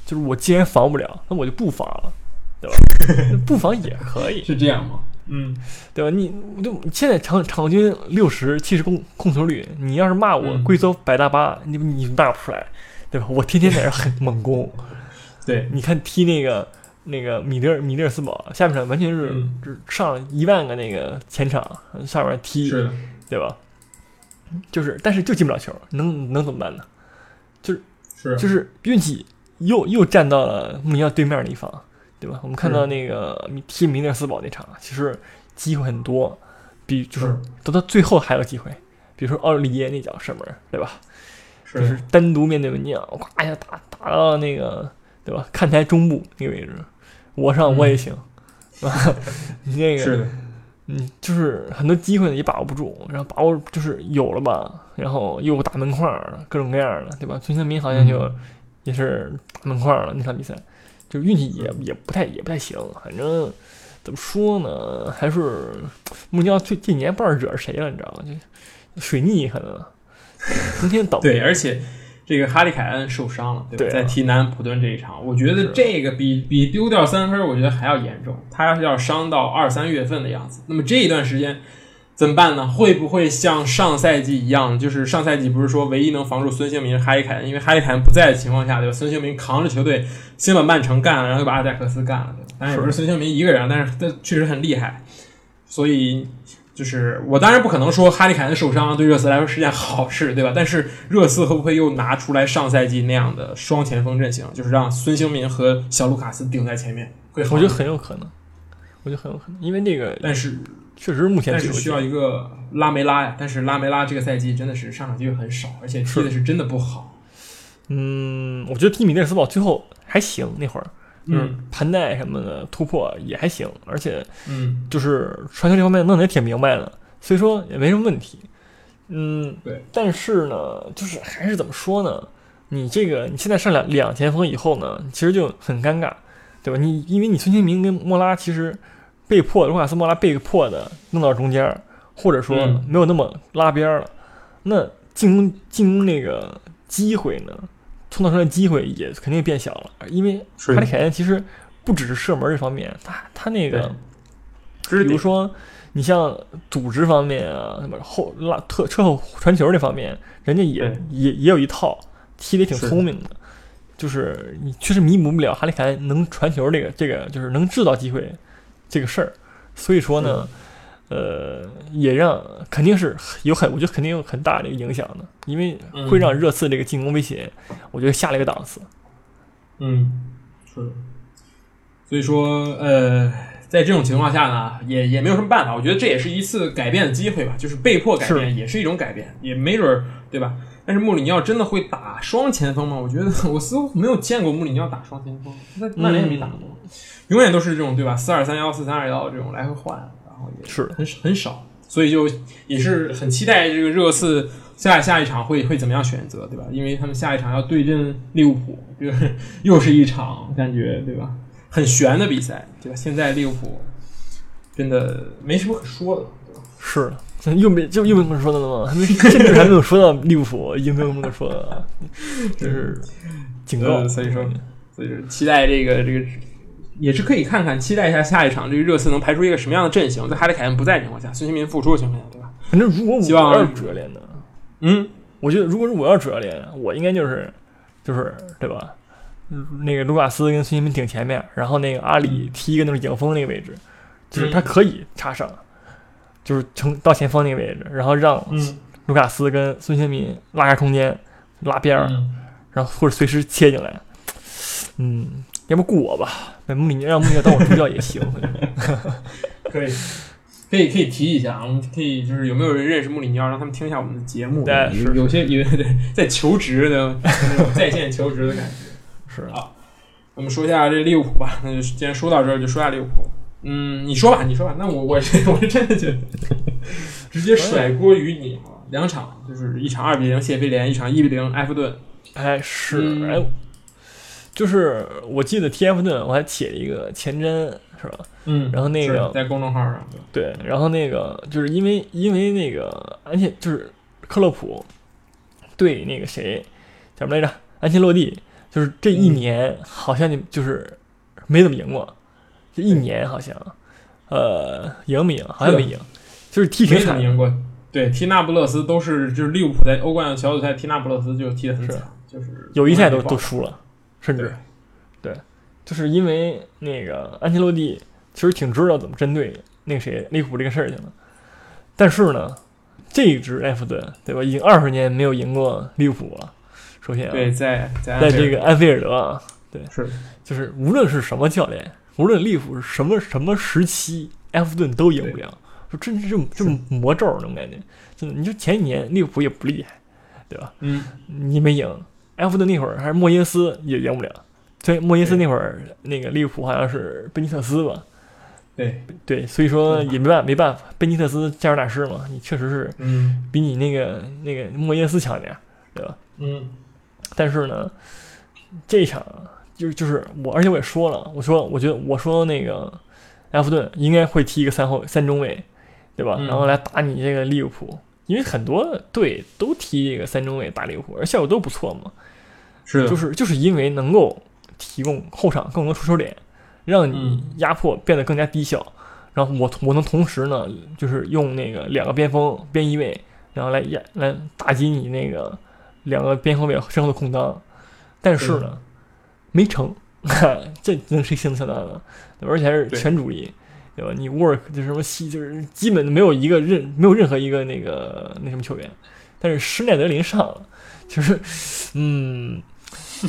就是我既然防不了，那我就不防了，对吧？不防也可以，是这样吗？嗯，对吧？你我就现在场场均六十七十控控球率，你要是骂我嗯贵州百大巴，你你骂不出来，对吧？我天天在这狠 猛攻，对，你看踢那个那个米德尔米德尔斯堡，下半场完全是上一万个那个前场上面踢，对吧？就是但是就进不了球，能能怎么办呢？就是就是运气又又站到了穆尼奥对面那一方，对吧？我们看到那个踢米德尔斯堡那场，其实机会很多，比就是是都到最后还有机会，比如说奥利耶那脚射门，对吧？是就是单独面对门将，咵一下打打到那个对吧？看台中部那个位置，我上我也行，那个是的，嗯，就是很多机会呢也把握不住，然后把握就是有了吧，然后又打门框儿，各种各样的，对吧？孙兴民好像就嗯也是打门框儿了那场比赛，就运气也也不太也不太行，反正怎么说呢，还是穆里尼奥这这年不知道惹谁了，你知道吗？就水逆可能成天倒对，而且这个哈利凯恩受伤了，对吧？对啊在踢南普顿这一场，我觉得这个比比丢掉三分，我觉得还要严重。他要是要伤到二三月份的样子，那么这一段时间怎么办呢？会不会像上赛季一样，就是上赛季不是说唯一能防住孙兴民是哈利凯恩，因为哈利凯恩不在的情况下，对吧？孙兴民扛着球队先把曼城干了，然后又把阿贾克斯干了，对吧？当然也不是孙兴民一个人，但是他确实很厉害，所以。就是我当然不可能说哈利凯恩受伤对热刺来说是件好事，对吧？但是热刺会不会又拿出来上赛季那样的双前锋阵型，就是让孙兴民和小卢卡斯顶在前面？会好我觉得很有可能，我觉得很有可能，因为那个但是确实目前但是需要一个拉梅拉呀，但是拉梅拉这个赛季真的是上场机会很少，而且踢的是真的不好。嗯，我觉得踢米内尔斯堡最后还行，那会儿就是嗯盘带什么的突破也还行，而且嗯，就是传球这方面弄得也挺明白的，所以说也没什么问题。嗯，对。但是呢，就是还是怎么说呢？你这个你现在上两两前锋以后呢，其实就很尴尬，对吧？你因为你孙兴民跟莫拉其实被迫，卢卡斯莫拉被迫的弄到中间儿，或者说嗯没有那么拉边儿了，那进攻进攻那个机会呢，创造出来的机会也肯定变小了，因为哈利凯恩其实不只是射门这方面，他他那个对比如说你像组织方面啊，什么后拉特车后传球这方面，人家也也也有一套，踢得也挺聪明的。就是你确实弥补不了哈利凯恩能传球这个这个就是能制造机会这个事儿，所以说呢，呃，也让肯定是有很我觉得肯定有很大的一个影响的，因为会让热刺这个进攻威胁，我觉得下了一个档次。嗯，是。所以说，呃，在这种情况下呢，也也没有什么办法。我觉得这也是一次改变的机会吧，就是被迫改变，也是一种改变，也没准儿，对吧？但是穆里尼奥真的会打双前锋吗？我觉得 我似乎没有见过穆里尼奥打双前锋，他在曼联也没打过。永远都是这种对吧？四二三幺、四三二幺这种来回换，是很很少，所以就也是很期待这个热刺下下一场会会怎么样选择，对吧？因为他们下一场要对阵利物浦，就是 又是一场感觉对吧？很悬的比赛，对吧？现在利物浦真的没什么可说的，是的，又没就又没什么可说的了吗？还 没甚至还没有说到利物浦，已经没有什么可说的了，这是警告。呃所以说所以说期待这个这个也是可以看看，期待一下下一场这个热刺能排出一个什么样的阵型，在哈里凯恩不在的情况下，孙兴民复出的情况下，对吧？反正如果希望我要是主教练呢，嗯，我觉得如果是我要是主教练，我应该就是就是对吧？嗯那个卢卡斯跟孙兴民顶前面，然后那个阿里踢一个那种影锋那个位置，就是他可以插上，就是从到前锋那个位置，然后让嗯卢卡斯跟孙兴民拉开空间，拉边儿，嗯然后或者随时切进来。嗯，要不雇我吧，那穆里尼让穆里尼奥当我助教也行。可以。可以可以提一下啊，我们可以就是有没有人认识穆里尼奥，让他们听一下我们的节目。对有是有些有对在求职的那种在线求职的感觉。是啊我们说一下这利物浦吧，那就既然说到这儿，就说下利物浦。嗯，你说吧，你说吧。那我我是我是真的觉得，直接甩锅于你啊！两场就是一场二比零谢菲联，一场一比零埃弗顿。哎，是，嗯哎，就是我记得踢埃弗顿，我还写了一个前瞻，是吧？嗯然后那个在公众号上，对对，然后那个就是因为因为那个安切就是克洛普对那个谁叫什么来着？安切洛蒂，就是这一嗯年好像就就是没怎么赢过，这一年好像呃赢没赢？好像没赢，就是踢挺惨的。没怎么赢过。对，踢那不勒斯都是就是利物浦在欧冠小组赛踢那不勒斯就踢的很惨，就是友谊赛都都输了，甚至对就是因为那个安切洛蒂其实挺知道怎么针对那个谁利物浦这个事儿去了，但是呢，这一支埃弗顿对吧，已经二十年没有赢过利物浦了。首先啊，对，在在在这个安菲尔德啊，是就是无论是什么教练，无论利物浦是什么什么时期，埃弗顿都赢不了。说真是这么这么魔咒那种感觉，真的。你就前几年利物浦也不厉害，对吧？嗯你没赢，埃弗顿那会儿还是莫耶斯也赢不了。所以，莫耶斯那会儿那个利物浦好像是贝尼特斯吧？对对，所以说也没办没办法，贝尼特斯加入大师嘛，你确实是嗯比你那个那个莫耶斯强点，对吧？嗯但是呢，这一场就是就是我，而且我也说了，我说我觉得我说那个埃弗顿应该会踢一个三后三中卫，对吧？嗯然后来打你这个利物浦，因为很多队都踢这个三中卫打利物浦，而效果都不错嘛。是的，就是就是因为能够提供后场更多出手点，让你嗯压迫变得更加低效。然后我我能同时呢，就是用那个两个边锋边翼位，然后来压来打击你那个两个边后卫身后的空当。但是呢，没成，这能谁心能想到呢？而且还是全主力，对吧？你 work 就是什么西，就是基本没有一个任没有任何一个那个那什么球员，但是施耐德林上了，就是嗯。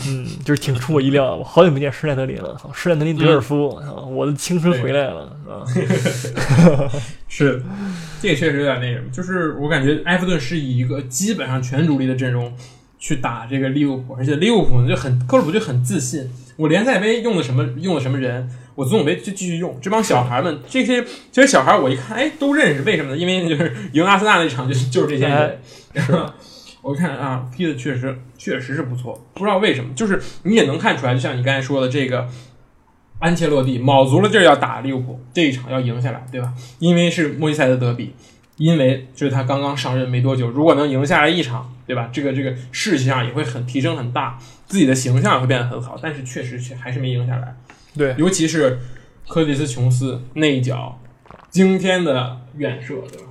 嗯，就是挺出我意料的。我好久没见施耐德林了，操施耐德林德尔夫，啊，我的青春回来了啊！是，这个确实有点那什么，就是我感觉埃弗顿是以一个基本上全主力的阵容去打这个利物浦，而且利物浦呢就很克洛普就很自信，我联赛杯用的什么用的什么人，我足总杯就继续用。这帮小孩们，这些 这些小孩我一看，哎，都认识，为什么呢？因为就是赢阿森纳那场就是就是这些人，然后 我看啊，踢的确实确实是不错，不知道为什么，就是你也能看出来，就像你刚才说的这个。安切洛蒂卯足了劲儿要打利物浦，这一场要赢下来，对吧？因为是莫西塞的德比，因为就是他刚刚上任没多久，如果能赢下来一场，对吧？这个这个士气上也会很提升很大，自己的形象也会变得很好。但是确实却还是没赢下来，对，尤其是科蒂斯琼斯那一脚惊天的远射，对吧？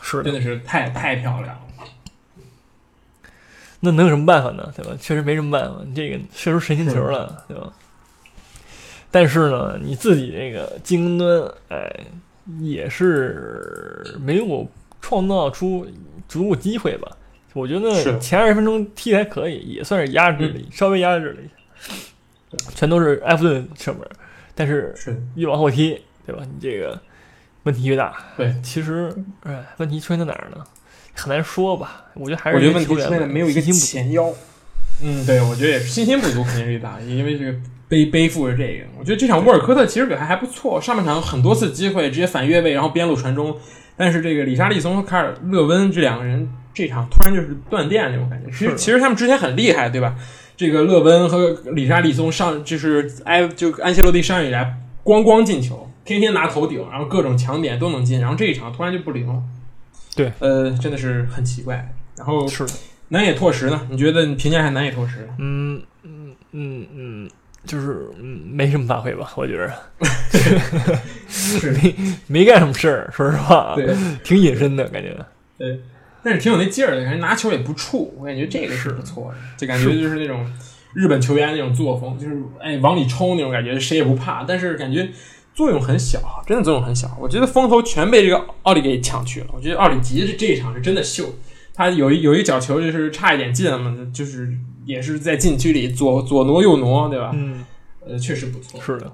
是，真的是太太漂亮了。那能有什么办法呢？对吧？确实没什么办法，你这个射出神仙球了，对吧？但是呢，你自己这个进攻端，哎，也是没有创造出足够机会吧？我觉得前二十分钟踢的还可以，也算是压制了，稍微压制了一下，全都是埃弗顿射门，但是越往后踢，对吧？你这个问题越大。对，其实，哎，问题出现在哪儿呢？很难说吧。我觉得还是我觉得问题出现在没有一个前腰。嗯，对，我觉得也是信心不足，肯定是一大，因为这个背背负着这个。我觉得这场沃尔科特其实表现还不错，上半场很多次机会直接反越位，然后边路传中，但是这个里沙利松和卡尔勒温这两个人这场突然就是断电那种感觉。其实其实他们之前很厉害，对吧？这个勒温和里沙利松上就是埃就安切洛蒂上任以来咣咣进球，天天拿头顶，然后各种强点都能进，然后这一场突然就不灵了。对，呃，真的是很奇怪。然后是。的，南野拓实呢？你觉得你评价一下南野拓实？嗯嗯嗯嗯，就是嗯没什么发挥吧，我觉着是。没没干什么事儿，说实话，对。挺隐身的感觉。对，但是挺有那劲儿的，感觉拿球也不怵，我感觉这个是。不错的，就感觉就是那种日本球员那种作风，就是哎往里冲那种感觉，谁也不怕，但是感觉作用很小，真的作用很小。我觉得风头全被这个奥里给抢去了。我觉得奥里吉这这一场是真的秀，他有一有一脚球就是差一点进了嘛，就是也是在禁区里左左挪右挪，对吧？嗯，呃，确实不错。是的，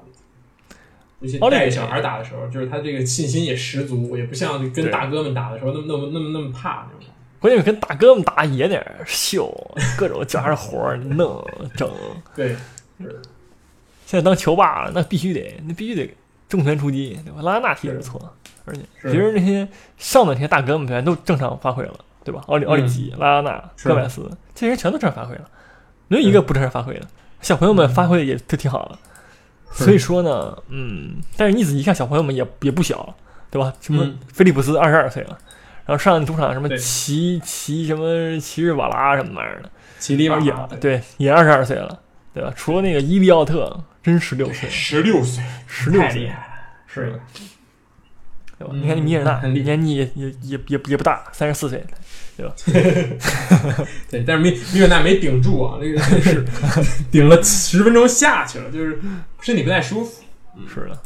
奥利带小孩打的时候，就是他这个信心也十足，也不像跟大哥们打的时候那么那么那么那么怕那种。关键是跟大哥们打也得秀，各种脚上活儿弄整。对，现在当球霸了，那必须得，那必须得重拳出击，对吧？拉纳踢得不错，而且是其实那些上的那些大哥们表现都正常发挥了，对吧？奥里嗯奥里吉、拉拉纳、是戈麦斯这些人全都正常发挥了，没有一个不正常发挥的。小朋友们发挥的也都挺好的，所以说呢，嗯，但是你仔细看，小朋友们也也不小了，对吧？什么嗯菲利普斯二十二岁了，然后上主场什么对齐齐什么奇日瓦拉什么玩意儿的，奇利瓦也对，也二十二岁了，对吧？除了那个伊利奥特，真十六岁，十六岁，十六岁，太厉害了，是的，对吧？嗯你看那米尔纳很厉害年纪也也也也也不大，三十四岁，对吧？对，但是米米尔纳没顶住啊，那个是顶了十分钟下去了，就是身体不太舒服。是的，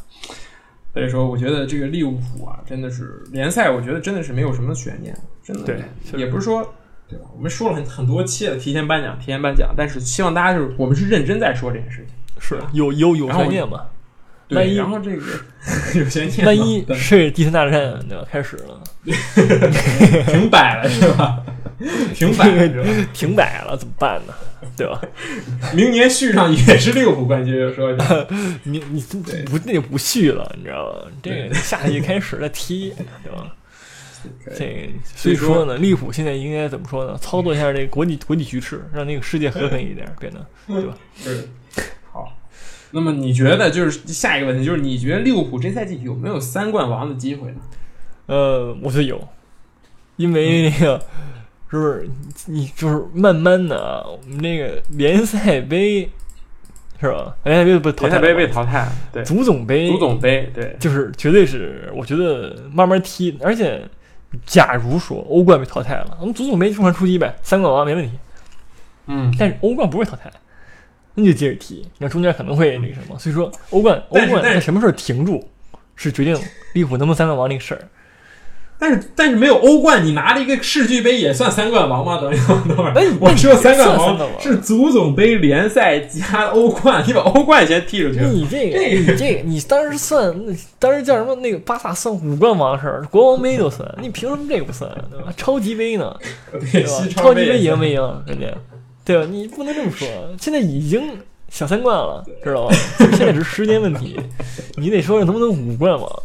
所以说，我觉得这个利物浦啊，真的是联赛，我觉得真的是没有什么悬念，真的。对也不是说，对吧？我们说了很很多期了，提前颁奖，提前颁奖，但是希望大家就是我们是认真在说这件事情。是有有有悬念嘛？万，一然后这个 有悬念，万一对是第三大战对吧？开始了，停摆了是吧？停摆了是吧？停摆了怎么办呢？对吧？明年续上也是利物浦冠军，说的你你不那就不续了，你知道吧？这个下一季开始再踢，对吧？这所以说呢，利物浦现在应该怎么说呢？操作一下这个国际国际局势，让那个世界和平一点，变得对吧？那么你觉得就是下一个问题，就是你觉得利物浦这赛季有没有三冠王的机会呢？呃，我觉得有，因为那个是不是你就是慢慢的啊，我们那个联赛杯是吧？联赛杯不淘汰杯被淘汰，对，足总杯，足总杯，对，就是绝对是，我觉得慢慢踢，而且假如说欧冠被淘汰了，我们足总杯正常出击呗，三冠王没问题。嗯，但是欧冠不会淘汰，那就接着踢，那中间可能会那个什么，所以说欧冠欧冠在什么时候停住，是决定利物浦能不能三冠王那个事儿。但是但是没有欧冠，你拿了一个世俱杯也算三冠王吗？等一，等会儿我说三冠王是足总杯、联赛加欧冠，你把欧冠先踢出去。你这个，这个你这个，你当时算，那当时叫什么？那个巴萨算五冠王的事儿，国王杯都算，你凭什么这个不算？对吧？超级杯呢？对，吧？超级杯赢没赢？人家，对吧？你不能这么说，现在已经小三冠了，知道吧？现在只是时间问题，你得说能不能五冠王？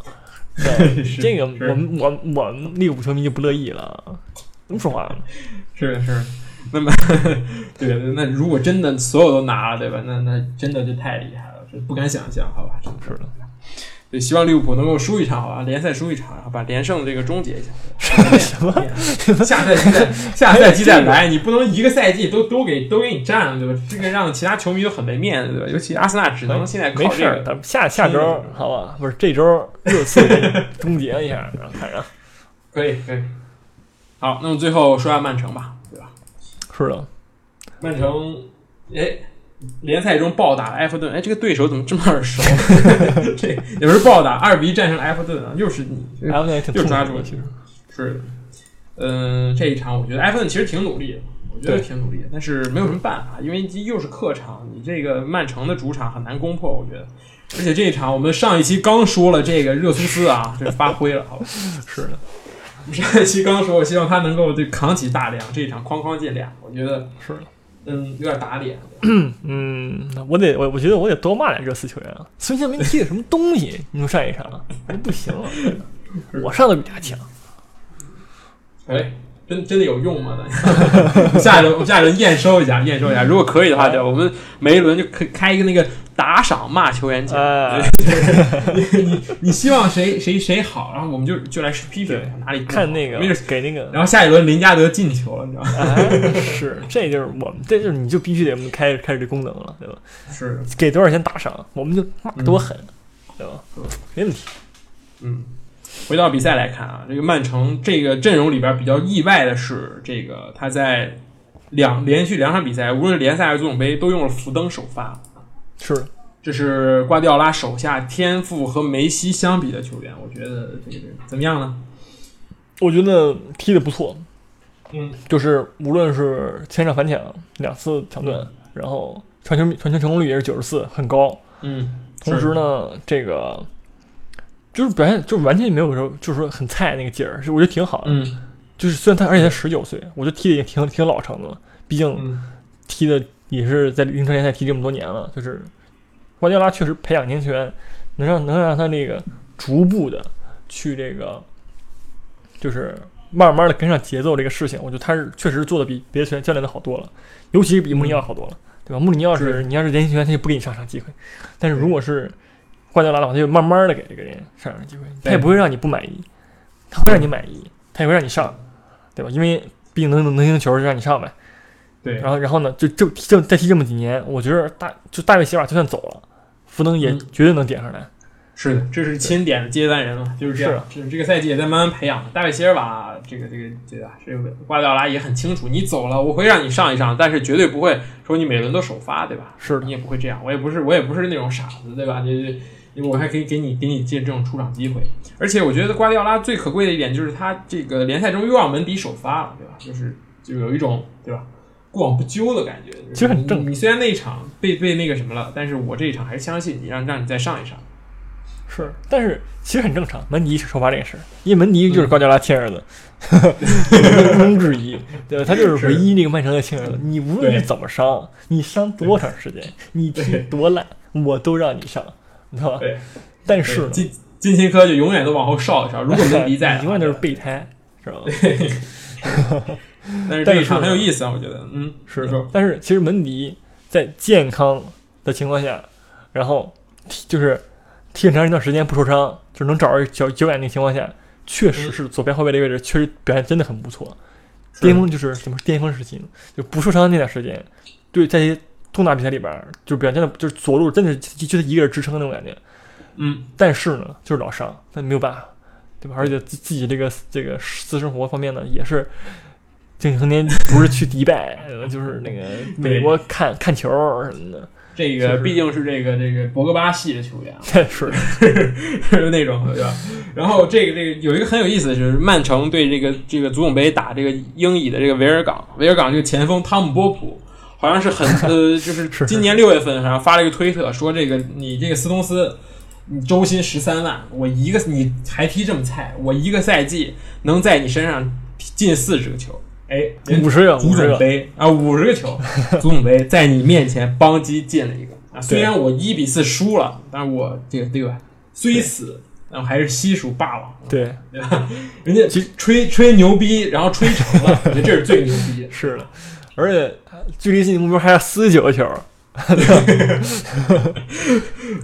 对 这个我们我们我们利物浦球迷就不乐意了，怎么说话呢？是是。那么，对，那如果真的所有都拿了，对吧？那那真的就太厉害了，这不敢想象，好吧？是的，对，希望利物浦能够输一场，好吧？联赛输一场，然后把连胜这个终结一下。什么？下赛季再下赛季再来，你不能一个赛季都都给都给你占了，对吧？这个让其他球迷都很没面子，对吧？尤其阿森纳只能现在靠这个。咱们下下周好吧？不是这周热刺终结一下，然后看着 可以可以。好，那么最后说下曼城吧，对吧？是的，曼城，哎，联赛中暴打了埃弗顿，哎，这个对手怎么这么耳熟？这也不是暴打，二比一战胜了埃弗顿啊，又是你，又抓住了，其实是的，嗯，这一场我觉得埃弗顿其实挺努力的，我觉得挺努力的，但是没有什么办法，因为又是客场，你这个曼城的主场很难攻破，我觉得。而且这一场我们上一期刚说了这个热苏斯啊，这发挥了，好吧？是的，上一期刚说，我希望他能够对扛起大梁，这一场哐哐进俩，我觉得是的，嗯，有点打脸。嗯，我得我我觉得我得多骂点热刺球员啊！孙兴民踢的什么东西？你说上一场我说不行了，我上的比他强。哎，真真的有用吗？下一轮，我们下一轮验收一下，验收一下。如果可以的话，对？我们每一轮就可以开一个那个打赏骂球员节目。哎，你你你希望谁谁谁好，然后我们就就来批评哪里看那个没事。给那个，然后下一轮林加德进球了，你知道吗？哎，是，这就是我们，这就是你就必须得我们开开始这功能了，对吧？是，给多少钱打赏，我们就骂多狠，对吧？没问题。嗯。回到比赛来看啊，这个曼城这个阵容里边比较意外的是，这个他在两连续两场比赛，无论是联赛还是足总杯，都用了福登首发。是，这是瓜迪奥拉手下天赋和梅西相比的球员，我觉得这个怎么样呢？我觉得踢得不错，嗯，就是无论是前场反抢两次抢断，然后传球传球成功率也是九十四，很高。嗯，同时呢，这个就是表现就是完全没有说就是说很菜那个劲儿，是我觉得挺好的。嗯。就是虽然他而且他十九岁，我觉得踢的也挺挺老成的了，毕竟嗯。踢的也是在英超联赛踢这么多年了，就是瓜迪奥拉确实培养年轻员，能让能让他那个逐步的去这个，就是慢慢的跟上节奏这个事情，我觉得他是确实做的比别的球员教练的好多了，尤其是比穆里尼奥好多了，对吧？穆里尼奥是是你要是年轻球员，他就不给你上场机会，但是如果是瓜迪奥拉的话，他就慢慢的给这个人上场机会，他也不会让你不满意，他会让你满意，他也会让你上，对吧？因为毕竟能能能赢球就让你上呗。对，然后然后呢，就就这再踢这么几年，我觉得大就大卫席瓦就算走了，福登也嗯绝对能点上来。是的，这是钦点的接班人了，就是这样。是这个赛季也在慢慢培养。大卫席尔瓦，这个这个这个？这个瓜迪奥拉也很清楚，你走了，我会让你上一上，但是绝对不会说你每轮都首发，对吧？是的你，也不会这样，我也不是，我也不是那种傻子，对吧？你你我还可以给你给你借这种出场机会。而且我觉得瓜迪奥拉最可贵的一点就是他这个联赛中又让门迪首发了，对吧？就是就有一种对吧？过往不咎的感觉。其实很正你你虽然那一场被被那个什么了，但是我这一场还是相信你，让让你再上一上。是，但是其实很正常，门迪首发这个事儿，因为门迪就是瓜迪奥拉亲儿子，毋庸置疑，对。吧？他就是是唯一那个曼城的亲儿子。你无论是怎么伤，你伤多长时间，你踢多烂，我都让你上，你知道吧？对，但是呢，金金琴科就永远都往后稍一稍。如果门迪在，你永远都是备胎，知道吗？但是这一场但是很有意思啊，我觉得，嗯，是的，但是其实门迪在健康的情况下，然后就是踢很长一段时间不受伤，就是能找着脚脚感那个情况下，确实是左边后卫的位置确实表现真的很不错。巅峰就是怎么说巅峰时期？就不受伤那段时间，对，在重大比赛里边儿，就表现的就是左路真的是就就他一个人支撑那种感觉。嗯，但是呢，就是老伤，那没有办法，对吧？而且自自己这个这个私生活方面呢，也是近成年不是去迪拜，呃 就是那个美国看看球什么的，这个毕竟是这个这个博格巴系的球员啊，是是 那种对吧？然后这个这个有一个很有意思的是，曼城对这个这个足总杯打这个英乙的这个维尔港，维尔港这个前锋汤姆波普。好像是很 呃，就是是今年六月份，好像发了一个推特，说这个你这个斯通斯，你周薪十三万，我一个你还踢这么菜，我一个赛季能在你身上进四十个球，哎，人五十个，足总杯啊，五十个球，足总杯在你面前邦基进了一个啊。虽然我一比四输了，但是我这个对吧？虽死，但我还是西蜀霸王，对，对吧？人家其吹吹牛逼，然后吹成了，我觉得这是最牛逼的。是的，而且距离自己目标还有四十九个球，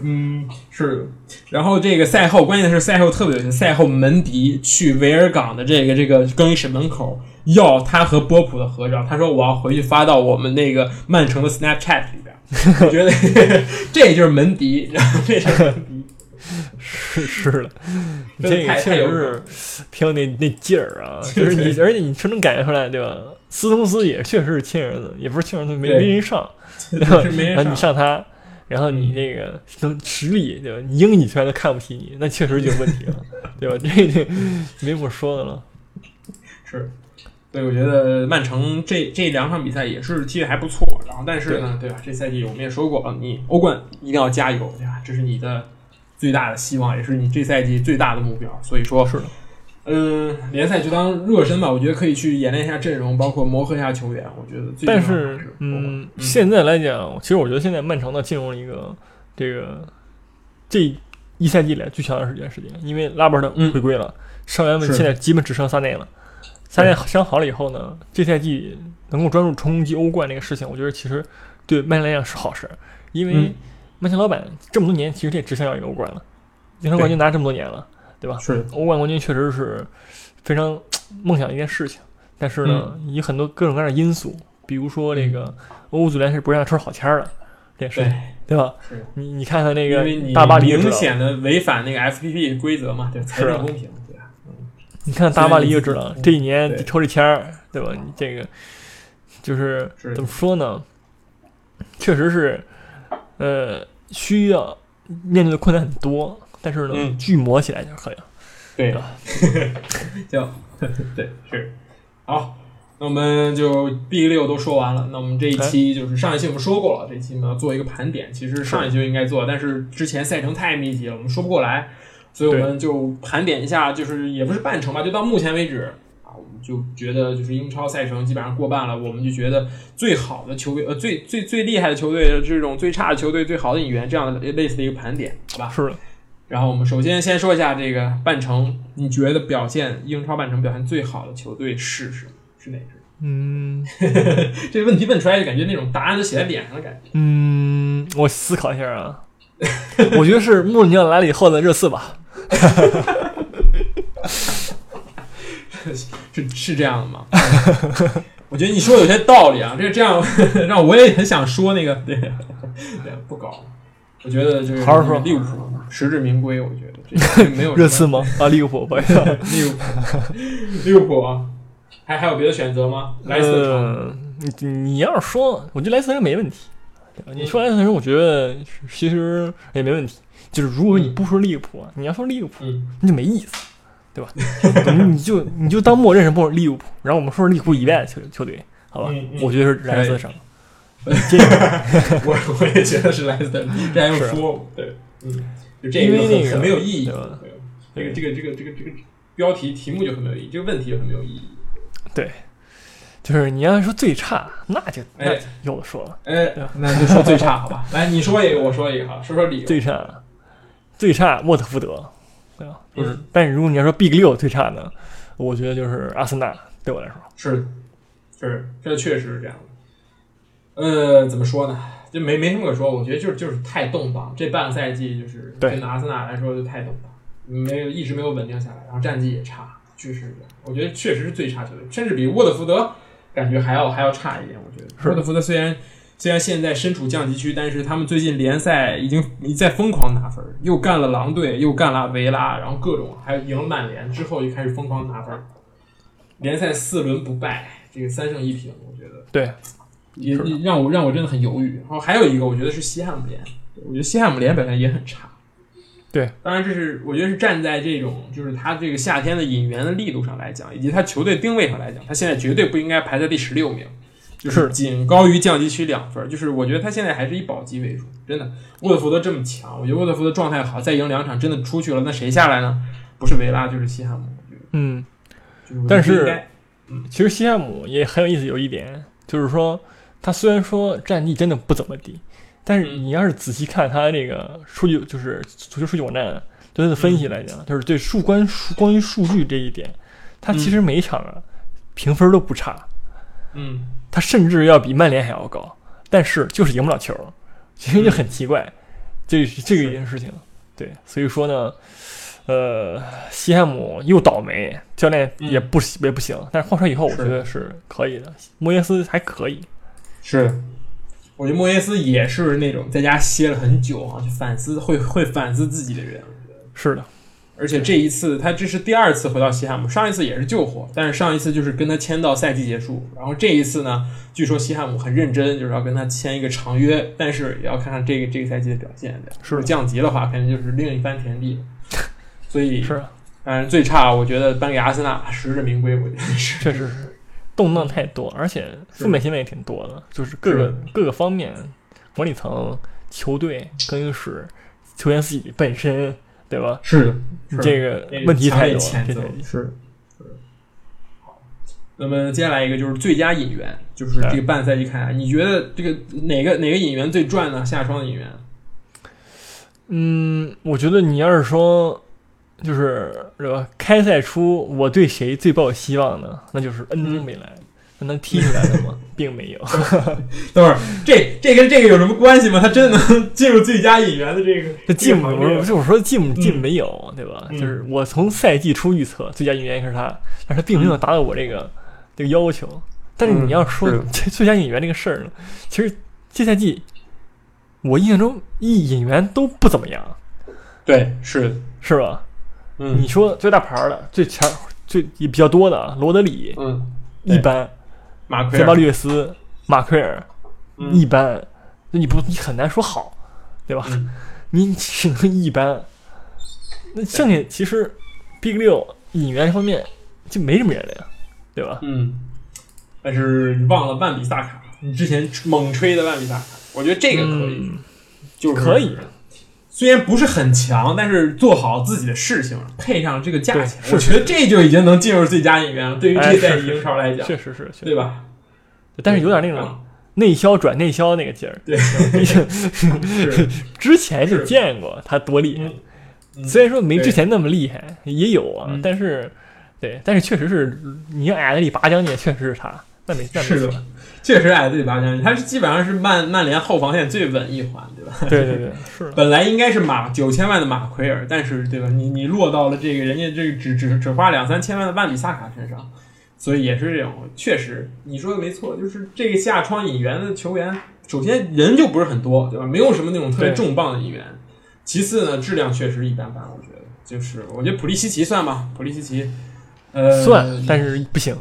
嗯，是。然后这个赛后，关键是赛后特别有意思，赛后门迪去维尔港的这个这个更衣室门口要他和波普的合照，他说我要回去发到我们那个曼城的 Snapchat 里边。我觉得这就是门迪，然后这是门迪。是是的，这个确实是挺有那那劲儿啊，就是你，而且你是能感觉出来，对吧？斯通斯也确实是亲儿子，也不是亲儿子，没没人上，然后你上。他，然后你这个能实力，对吧？你英语虽然都看不起你，那确实就有问题了，对吧？这这没什么说的了。是，对，我觉得曼城这这两场比赛也是踢的还不错。然后，但是呢，对吧？这赛季我们也说过了，你欧冠一定要加油，对吧？这是你的最大的希望，也是你这赛季最大的目标。所以说，是的，嗯，联赛就当热身吧，我觉得可以去演练一下阵容，包括磨合一下球员。我觉得但是，嗯，嗯。现在来讲，其实我觉得现在曼城呢进入了一个这个这一赛季以来最强的时间时间，因为拉波尔特嗯回归了，伤员们现在基本只剩萨内了。萨内伤好了以后呢，这赛季能够专注冲击欧冠这个事情，我觉得其实对曼城来讲是好事，因为嗯。曼城老板这么多年其实也只想要一个欧冠了，英超冠军拿这么多年了，对吧？是，欧冠冠军确实是非常梦想的一件事情，但是呢，嗯以很多各种各样的因素，比如说这个欧足联是不让抽好签儿的这个事情，对，对吧？是你你看看那个因为你大巴黎明显的违反那个 FPP 规则嘛，对，财政公平，对吧？你看大巴黎就知道这一年抽这签儿，对吧？你这个就是是怎么说呢？确实是，呃，需要面对的困难很多，但是呢，嗯。巨磨起来就可以。了。对吧，就 对是。好。那我们就 B 六都说完了，那我们这一期就是上一期我们说过了，这一期我们要做一个盘点。其实上一期就应该做，但是之前赛程太密集了，我们说不过来，所以我们就盘点一下，就是也不是半程吧，就到目前为止啊，我们就觉得就是英超赛程基本上过半了，我们就觉得最好的球队，呃，最最最厉害的球队，这种最差的球队，最好的引援，这样的类似的一个盘点，好吧？是的，然后我们首先先说一下这个半程，你觉得表现英超半程表现最好的球队是什么？是哪支？嗯 这个问题问出来，就感觉那种答案都写在脸上的感觉。嗯，我思考一下啊，我觉得是穆里尼奥来了以后的热刺吧。是是这样的吗？我觉得你说的有些道理啊，这这样让我也很想说那个，对，对，不搞。我觉得就是好好说利物浦实至名归，我觉得没有热刺吗？啊，利物浦，不好意思。利物浦，利物浦啊，还还有别的选择吗？莱斯特你你要是说，我觉得莱斯特城没问题。你说莱斯特城，我觉得其实也没问题。就是如果你不说利物浦啊，你要说利物浦，嗯，那就没意思，对吧？你 你就你就当默认是不利物浦，然后我们说说利物浦以外的球球队，好吧？我觉得是莱斯特城。我我也觉得是莱斯特，这还用说？对，嗯，就这个个很很没有意义，这个这个这个这个这个标题题目就很没有意义，这个问题就很没有意义。对就是你要说最差，那就那有的说了。哎那就说最差好吧？来，你说一个，我说一个，哈，说说理由。最差，最差沃特福德，对吧？就是，嗯但是如果你要说 Big 六最差呢，我觉得就是阿森纳，对我来说，是是，这确实是这样的。呃，怎么说呢？就没没什么可说，我觉得就是就是太动荡，这半个赛季就是对。跟阿森纳来说就太动荡，没有一直没有稳定下来，然后战绩也差，确实是。我觉得确实是最差球队，甚至比沃特福德感觉还要还要差一点。我觉得。沃特福德虽然虽然现在身处降级区，但是他们最近联赛已经一在疯狂拿分，又干了狼队，又干了维拉，然后各种还赢了曼联，之后就开始疯狂拿分，联赛四轮不败，这个三胜一平，我觉得。对，也让我让我真的很犹豫。然后还有一个，我觉得是西汉姆联，我觉得西汉姆联本来也很差。对，当然这是我觉得是站在这种就是他这个夏天的引援的力度上来讲，以及他球队定位上来讲，他现在绝对不应该排在第十六名，就是仅高于降级区两分。就是我觉得他现在还是以保级为主，真的。沃特福德这么强，我觉得沃特福德状态好，再赢两场真的出去了，那谁下来呢？不是维拉就是西汉姆，嗯，但是其实西汉姆也很有意思，有一点就是说，他虽然说战绩真的不怎么地，但是嗯。你要是仔细看他这个数据，就是足球数据网站对他的分析来讲，就是对数关数关于数据这一点，他其实每一场啊评分都不差，嗯。他甚至要比曼联还要高，但是就是赢不了球，其实就很奇怪，这是这个一件事情。对，所以说呢，呃，西汉姆又倒霉，教练也不、也不行，但是换出来以后，我觉得是可以的。莫耶斯还可以，是，我觉得莫耶斯也是那种在家歇了很久啊，去反思会会反思自己的人。是的，而且这一次他这是第二次回到西汉姆，上一次也是救火，但是上一次就是跟他签到赛季结束，然后这一次呢，据说西汉姆很认真，就是要跟他签一个长约，但是也要看看这个这个赛季的表现的。是降级的话，肯定就是另一番田地。所以，是的，反正最差，我觉得颁给阿森纳，实至名归。我觉得是。确实是动荡太多，而且负面新闻也挺多的，就是各个各个方面，管理层、球队、更衣室、球员自己本身对吧？是的，这个问题太多了，是。那么接下来一个就是最佳引援，就是这个半赛季看下来，你觉得这个哪个哪个引援最赚呢？夏窗的引援，嗯，我觉得你要是说，就是是吧？开赛初我对谁最抱有希望呢？那就是恩东没来，那能踢出来的吗？并没有。等会儿这这跟这个有什么关系吗？他真的能进入最佳引援的这个这进步，这个行列我我说进进嗯没有，对吧？嗯就是我从赛季初预测最佳引援应该是他，但是他并没有达到我这个、这个要求。但是你要说这最佳引援这个事儿呢，其实这赛季我印象中一引援都不怎么样，对，是，是吧？嗯。你说最大牌的、最强、最也比较多的啊罗德里嗯，一般，马奎尔。塞巴略斯、马奎尔。嗯。一般，那你不你很难说好，对吧？嗯。你只能一般。那剩下其实 Big 六引援方面就没什么人了呀，对吧？嗯，但是你忘了万比萨卡，你之前猛吹的万比萨卡，我觉得这个可以，嗯。就是可以，虽然不是很强，但是做好自己的事情，配上这个价钱，我觉得这就已经能进入最佳演员了。对于哎这赛季是是英超来讲，确实是，对吧？但是有点那种内销转内销那个劲儿。对，之前就见过他多厉害，虽然说没之前那么厉害，也有啊，嗯但是对，但是确实是你要矮子里拔将军，确实是他，那没那没错确实矮自己拔将军，他是基本上是曼曼联后防线最稳一环，对吧？对对对，是，本来应该是马九千万的马奎尔，但是对吧？你你落到了这个人家这个只只只花两三千万的万比萨卡身上，所以也是这种。确实，你说的没错，就是这个下窗引援的球员，首先人就不是很多，对吧？没有什么那种特别重磅的引援。其次呢，质量确实一般般，我觉得。就是我觉得普利西奇算吧，普利西奇，呃，算，但是不行，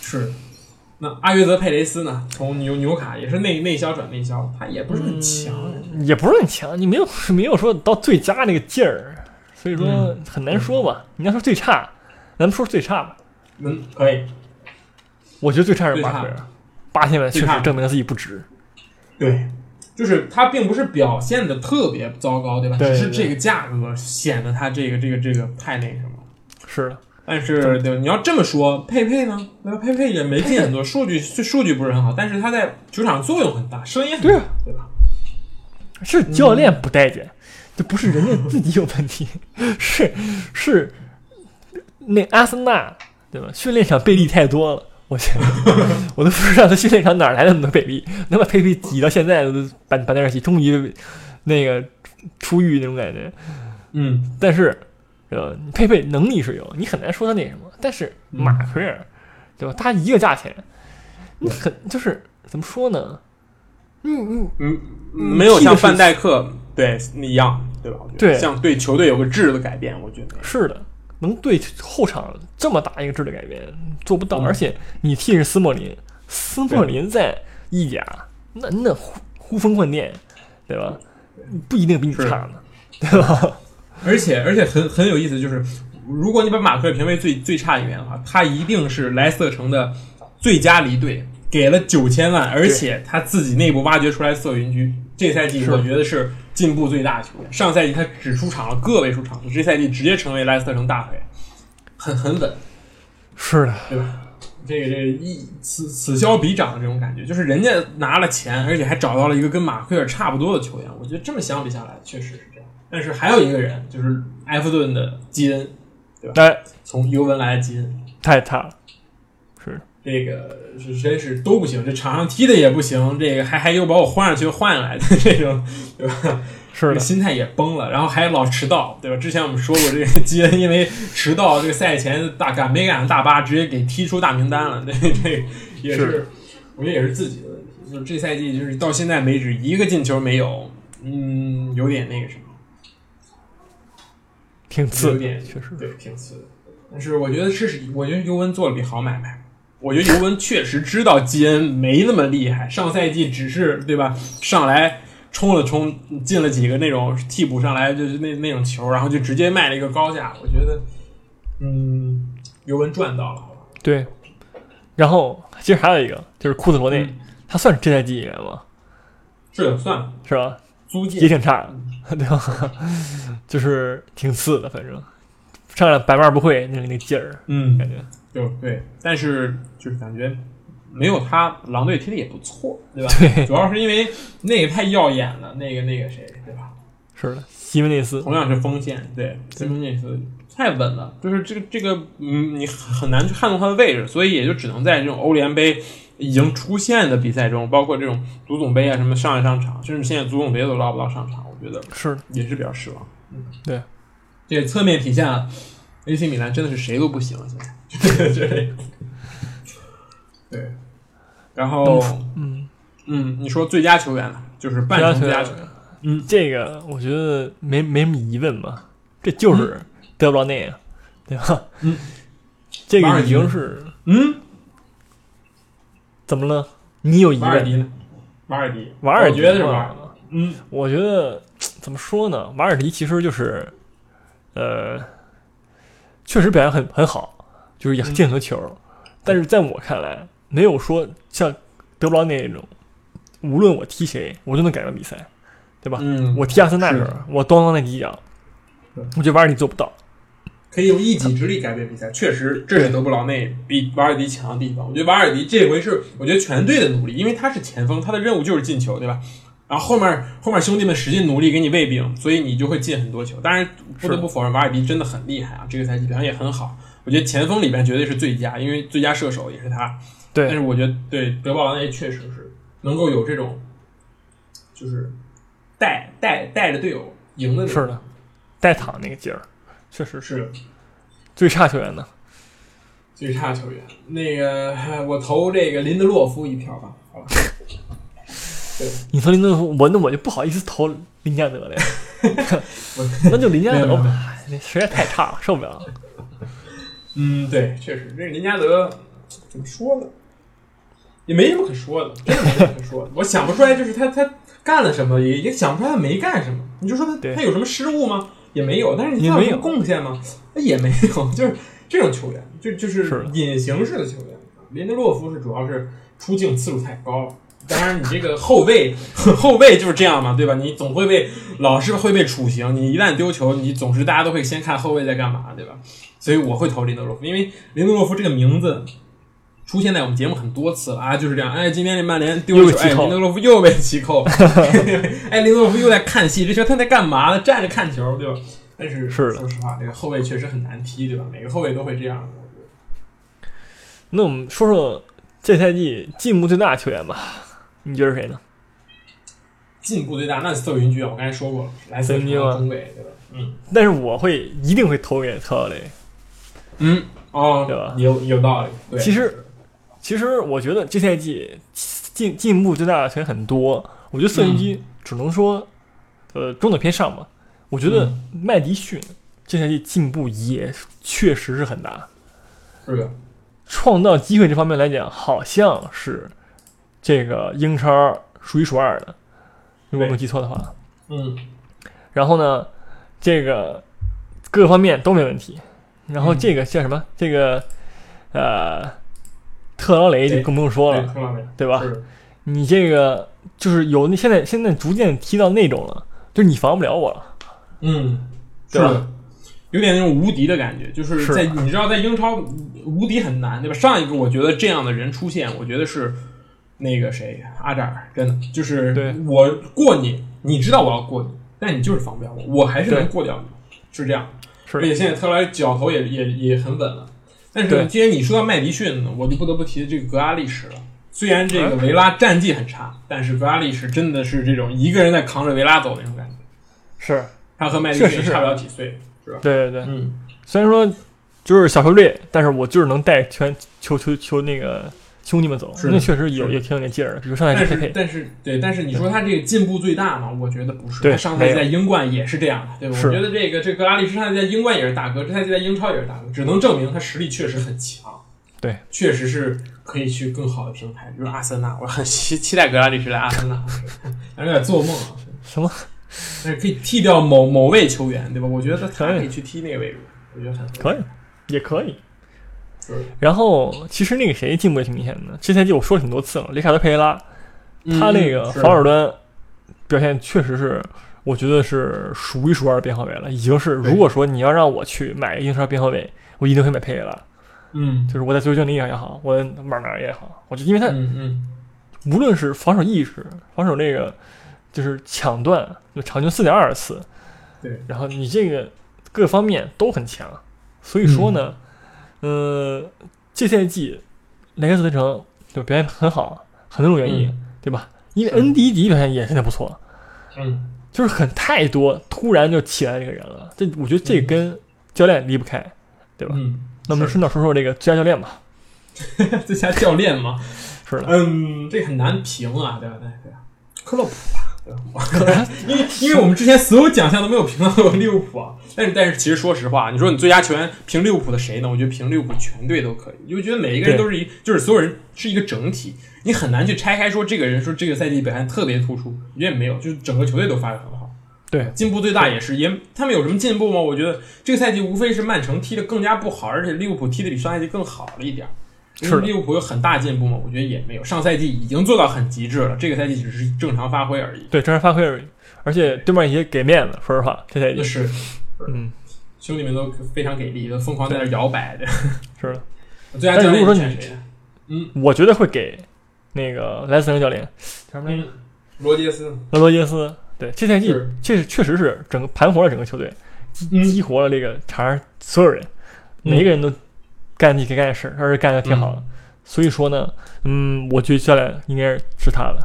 是。那阿约泽佩雷斯呢？从纽纽卡也是内内销转内销，他也不是很强。也不是很强，你没有没有说到最佳那个劲儿，所以说嗯很难说吧。你要说最差，咱们说最差吧，嗯，可以。我觉得最差是最差马奎尔，八千万确实证明了自己不值。对，就是他并不是表现的特别糟糕，对吧？对只是这个价格显得他这个这个这个太那什么。是的，但是对，你要这么说，佩佩呢？对吧？佩佩也没进很多 数据，数据不是很好，但是他在球场作用很大，声音很大，对吧？是教练不待见，这不是人家自己有问题，是是那阿森纳对吧？训练场贝利太多了，我去，我都不知道他训练场哪来那么多贝利，能把佩佩挤到现在都搬搬在一起，终于那个出狱那种感觉。嗯，但是，呃，佩佩能力是有，你很难说他那什么。但是嗯马奎尔，对吧？他一个价钱，你很就是怎么说呢？嗯嗯，嗯，嗯没有像范戴克对一样，对吧？我觉得对像对球队有个质的改变，我觉得是的，能对后场这么大一个质的改变做不到，嗯而且你替是斯莫林，斯莫林在意甲那那呼呼风唤电，对吧？不一定比你差呢，对吧？而且而且很很有意思，就是如果你把马奎尔评为最最差一员的话，他一定是莱斯特城的最佳离队，给了九千万，而且他自己内部挖掘出来色云居，这赛季我觉得是进步最大的球员。上赛季他只出场了个位数场数，这赛季直接成为莱斯特城大腿，很很稳，是的，对吧？这个这个一此此消彼长的这种感觉，就是人家拿了钱，而且还找到了一个跟马奎尔差不多的球员。我觉得这么相比下来，确实是。但是还有一个人，就是埃弗顿的基恩，对哎，从尤文来的基恩，太差了，是这个是真是都不行，这场上踢的也不行，这个还还又把我换上去换来的这种，对吧？是的，心态也崩了，然后还老迟到，对吧？之前我们说过，这个基恩因为迟到，这个赛前大赶没赶上大巴，直接给踢出大名单了。这这也是，是我觉得也是自己的问题。就是这赛季，就是到现在为止一个进球没有，嗯，有点那个什么，挺次的，有点确实对，挺次的。但是我觉得这是，我觉得尤文做了笔好买卖。我觉得尤文确实知道基恩没那么厉害，上赛季只是对吧，上来冲了冲，进了几个那种替补上来就是那那种球，然后就直接卖了一个高价。我觉得，嗯，尤文赚到了，对。然后其实还有一个就是库兹罗内，嗯他算是这赛季演员吗？是的，算了，是吧？也挺差的，对吧？就是挺次的，反正。上来百般不会那个那个劲儿，嗯。感觉。就对，但是就是感觉没有他，狼队踢的也不错，对吧？对，主要是因为那个太耀眼了，那个那个谁，对吧？是的，西门内斯，同样是锋线，对，西蒙内斯太稳了，就是这个这个，嗯，你很很难去撼动他的位置，所以也就只能在这种欧联杯已经出现的比赛中，包括这种足总杯啊什么上一上场，甚至现在足总杯都捞不到上场，我觉得是，也是比较失望。嗯，对，这也侧面体现了 AC 米兰真的是谁都不行了，现在。对，然后嗯，嗯，你说最佳球员呢，就是半程最佳球员，嗯，这个我觉得没没什么疑问吧，这就是德布劳内啊，对吧？嗯，这个已经是嗯，怎么了？你有疑问？瓦尔迪呢？瓦尔迪，瓦尔迪我觉得是嘛瓦尔迪。嗯，我觉得 怎么说呢？瓦尔迪其实就是，呃，确实表现很很好，就是也嗯进很多球，但是在我看来，没有说像德布劳内那种，无论我踢谁，我都能改变比赛，对吧？嗯，我踢阿森纳时候，我咣当那几脚对，我觉得瓦尔迪做不到。可以用一己之力改变比赛，确实这是德布劳内比瓦尔迪强的地方。我觉得瓦尔迪这回是我觉得全队的努力，因为他是前锋，他的任务就是进球，对吧？然后后面后面兄弟们使劲努力给你喂饼，所以你就会进很多球。当然不得不否认，瓦尔迪真的很厉害啊，这个赛季表现也很好。我觉得前锋里边绝对是最佳，因为最佳射手也是他。对但是，我觉得对德布劳内确实是能够有这种，就是带带带着队友赢的那种。是的，带躺那个劲儿，确实是是。最差球员呢。最差球员，那个 我投这个林德洛夫一票吧。好吧，你投林德洛夫，我那我就不好意思投林加德了呀，那就林加德那实在太差了，受不了。嗯，对，确实，这个林加德怎么说呢？也没什么可说的，真的没什么可说的。我想不出来，就是他他干了什么，也也想不出来他没干什么。你就说他他有什么失误吗？也没有。但是你也没有贡献吗？那也没有。就是这种球员，就就是是隐形式的球员。林德洛夫是主要是出镜次数太高了。当然，你这个后卫 后卫就是这样嘛，对吧？你总会被老是会被处刑，你一旦丢球，你总是大家都会先看后卫在干嘛，对吧？所以我会投林德洛夫，因为林德洛夫这个名字出现在我们节目很多次了啊，就是这样。哎，今天这曼联丢了球，林德洛夫又被弃扣，哎，林德洛夫又在看戏，这球他在干嘛呢？站着看球，对吧？但是是的说实话，这个后卫确实很难踢，对吧？每个后卫都会这样那我们说说这赛季进步最大的球员吧，你觉得是谁呢？进步最大，那是瑟云居啊，我刚才说过了，莱斯特城中卫，对吧？嗯但是我会一定会投给特劳雷。嗯，哦，对吧有有道理，对，其实其实我觉得这赛季进进步最大的球员很多，我觉得瑟云基只能说，呃，中等偏上吧。我觉得麦迪逊这赛季进步也确实是很大，是的，创造机会这方面来讲，好像是这个英超数一数二的，如果没有记错的话。嗯然后呢，这个各个方面都没问题。然后嗯这个叫什么？这个呃，特劳雷就更不用说，了，对吧？你这个就是有那现在现在逐渐踢到那种了，就是你防不了我了。嗯，是对吧，有点那种无敌的感觉，就是是在你知道，在英超无敌很难，对吧？上一个我觉得这样的人出现，我觉得是那个谁阿扎尔，真的就是对我过你，你知道我要过你，但你就是防不了我，我还是能过掉你，是这样。是而且现在特劳雷脚头也也也很稳了。但是既然你说到麦迪逊，我就不得不提这个格拉利什了。虽然这个啊维拉战绩很差，但是格拉利什真的是这种一个人在扛着维拉走那种感觉。是，他和麦迪逊差不了几岁，是吧？对对对。嗯，虽然说就是小球队，但是我就是能带全球球球那个兄弟们走，是那确实有是的有挺有点劲儿的。比如上赛但是季但是对，但是你说他这个进步最大嘛？我觉得不是。对他上赛季在英冠也是这样的，对吧？是我觉得这个这格拉利什上赛季在英冠也是大哥，这赛季在英超也是大哥，只能证明他实力确实很强。对，确实是可以去更好的平台，比如阿森纳，我很期期待格拉利什来阿森纳，但 是有点做梦啊。什么？但是可以替掉某某位球员，对吧？我觉得他可以去踢那个位置，我觉得很可以，也可以。是然后其实那个谁进步也挺明显的，这赛季我说了挺多次了，里卡德佩雷拉，他那个防守端表现确实是，我觉得是数一数二的边后卫了，已经是。如果说你要让我去买英超边后卫，我一定会买佩雷拉。嗯。就是我在足球经理也好，我哪哪也好，我就因为他嗯嗯，无论是防守意识、防守那个就是抢断，就场均四点二次，对，然后你这个各方面都很强，所以说呢，呃，这赛季莱克斯特城就表现很好，很多种原因，对吧？因为恩迪迪表现也现在不错，嗯就是很太多突然就起来这个人了，这我觉得这跟教练离不开，对吧？嗯，那我们顺道说说这个最佳教练吧，最佳教练嘛，是的，嗯，这很难评啊，对吧？对对，克洛普吧？因为因为我们之前所有奖项都没有评到过利物浦啊，但是但是其实说实话，你说你最佳球员评利物浦的谁呢？我觉得评利物浦全队都可以，因为觉得每一个人都是一，就是所有人是一个整体，你很难去拆开说这个人说这个赛季表现特别突出，我觉得也没有，就是整个球队都发展很好。对，进步最大也是，也他们有什么进步吗？我觉得这个赛季无非是曼城踢得更加不好，而且利物浦踢得比上赛季更好了一点儿。是的利物浦有很大进步吗？我觉得也没有。上赛季已经做到很极致了，这个赛季只是正常发挥而已。对，正常发挥而已，而且对面也给面子，说实话，这赛季，是，嗯，兄弟们都非常给力，都疯狂在那摇摆的。是的。最佳教练但是如果说选谁嗯？我觉得会给那个莱斯特教练叫什么来着？嗯，罗杰斯。那罗杰斯。对，这赛季确实确实是整个盘活了整个球队，激激活了这个场上所有人，每一个人都干自己该干的事儿，而且干的挺好的。所以说呢，嗯，我觉得教练应该是他的。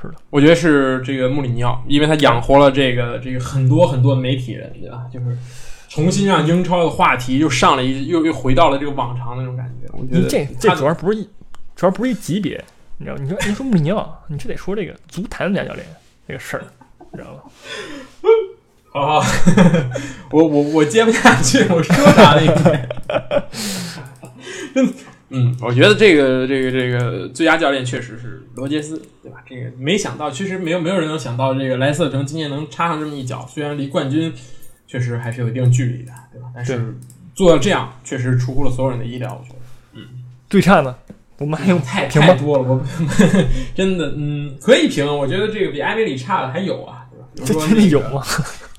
是的我觉得是这个穆里尼奥，因为他养活了这个这个很多很多媒体人，对吧？就是重新让英超的话题又上了一又又回到了这个往常那种感觉。我觉得这这主要不是一，主要不是一级别，你知道？你说你说穆里尼奥，你这得说这个足坛最佳教练这个事儿，你知道吗？好好，我我我接不下去，我说啥了已经。真，嗯，我觉得这个这个这个最佳教练确实是罗杰斯，对吧？这个没想到，其实没有没有人能想到这个莱斯特城今年能插上这么一脚，虽然离冠军确实还是有一定距离的，对吧？但是做到这样，确实出乎了所有人的意料，我觉得。嗯最差呢，我们还用 太？太多了，我 真的，嗯，可以评。我觉得这个比埃梅里差的还有啊，对吧？比如这说真的有那个吗？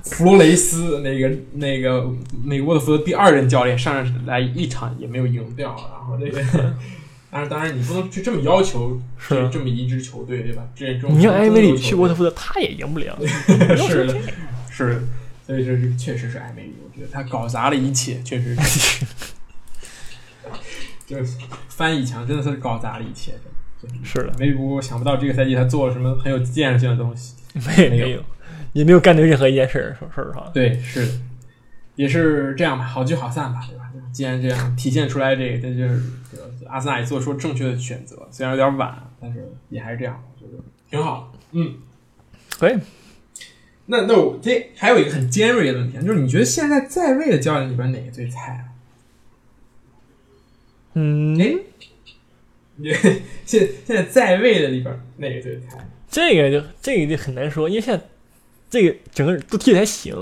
弗罗雷斯那个那个美国的福德第二任教练上来一场也没有赢掉，然后这个，当然当然你不能去这么要求是这这么一支球队，对吧？这这种你让艾梅里去沃特福德，他也赢不了。是的，是的，所以这是确实是艾梅里，我觉得他搞砸了一切，确实是，就是翻译墙真的是搞砸了一切，真的。是的，梅里我想不到这个赛季他做了什么很有建设性的东西。没有没没有，也没有干对任何一件事儿。说说实话，对，是的，也是这样吧，好聚好散吧，对吧？既然这样体现出来这个，这就是阿森纳也做出正确的选择，虽然有点晚，但是也还是这样，我觉得挺好。嗯，可以。那那我这还有一个很尖锐的问题，就是你觉得现在在位的教练里边哪个最菜啊？嗯，哎，你 现现在在位的里边哪个最菜？这个就这个就很难说，因为现在这个整个都踢的还行，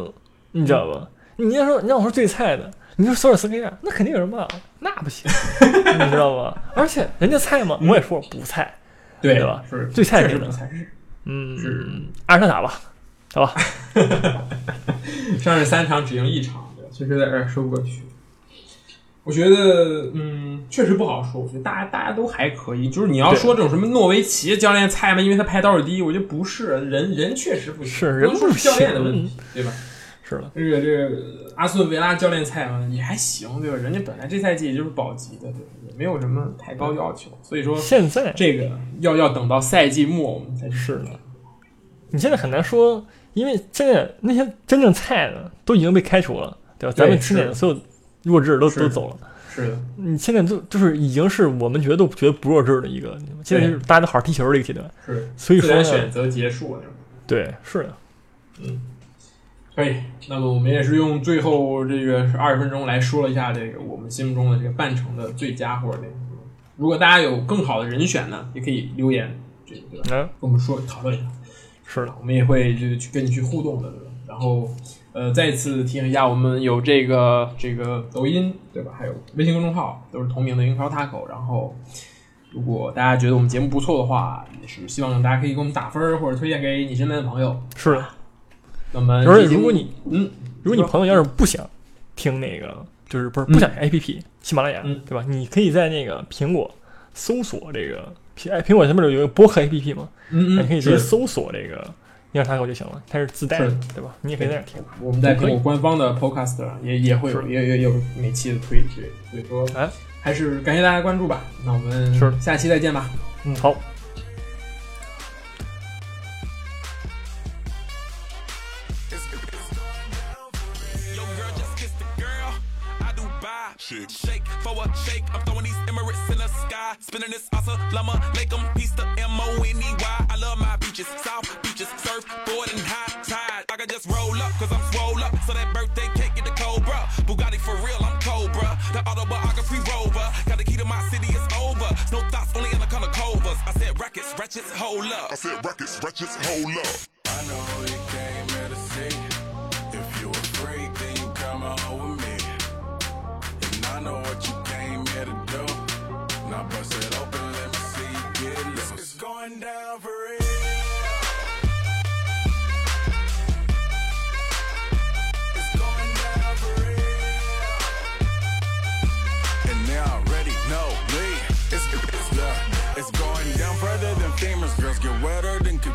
你知道吧？你要说你让我说最菜的，你说索尔斯克亚，那肯定有人骂，那不行，你知道吧？而且人家菜吗？我也说不菜，对对吧是最菜是谁呢确实不菜，是嗯，是阿尔特塔吧，好吧？上是三场只赢一场，对吧？确实有点说不过去。我觉得，嗯，确实不好说。我觉得大家大家都还可以。就是你要说这种什么诺维奇教练菜吗？因为他排倒数第一，我觉得不是，人人确实不行，是人不是教练的问题，对吧？是的，这个这个阿斯顿维拉教练菜嘛也还行，对吧？人家本来这赛季也就是保级的，对吧？也没有什么太高要求，所以说现在这个要要等到赛季末我们才是的你现在很难说，因为现在那些真正菜的都已经被开除了，对吧？咱们对青年的所有弱智都都走了。是的，你现在就就是已经是我们觉得都觉得不弱智的一个，现在是大家都好好踢球的一个阶段。是所以说选，择结束了。对，是的，嗯可以，那么我们也是用最后这个二十分钟来说了一下这个我们心目中的这个半程的最佳或者这个。如果大家有更好的人选呢，也可以留言，这个对吧？嗯，跟我们说讨论一下，是的，我们也会这个去跟你去互动的，对吧？然后呃，再次提醒一下，我们有这个这个抖音对吧？还有微信公众号都是同名的英超 Taco，然后如果大家觉得我们节目不错的话，也是希望大家可以给我们打分或者推荐给你身边的朋友。是的。那么而且这节目如果你嗯，如果你朋友要是不想听那个，就是不是不想听 A P P 喜马拉雅，嗯对吧？你可以在那个苹果搜索这个苹哎苹果上面有一个播客 A P P 嘛，嗯嗯，你可以直接搜索这个尼尔塔狗就行了，它是自带的，对吧？你也可以在那儿听。我们在苹果官方的 Podcast 也也会有也也有每期的推之类的，所以说哎，还是感谢大家关注吧。那我们是下期再见吧。嗯，好，Yo, girl, just kiss the girl. I do buy. Shake. Shake for a shake. I'm throwing these Emirates in the sky. Spinning this asa llama. Make them piece the M-O-N-E-Y. I love my beaches. South just roll up, cause I'm swole up. So that birthday cake get the Cobra. Bugatti for real, I'm Cobra. The autobiography rover. Got the key to my city, it's over. No thoughts, only in the color covers. I said rackets, wretches, hold up. I said rackets, wretches, hold up.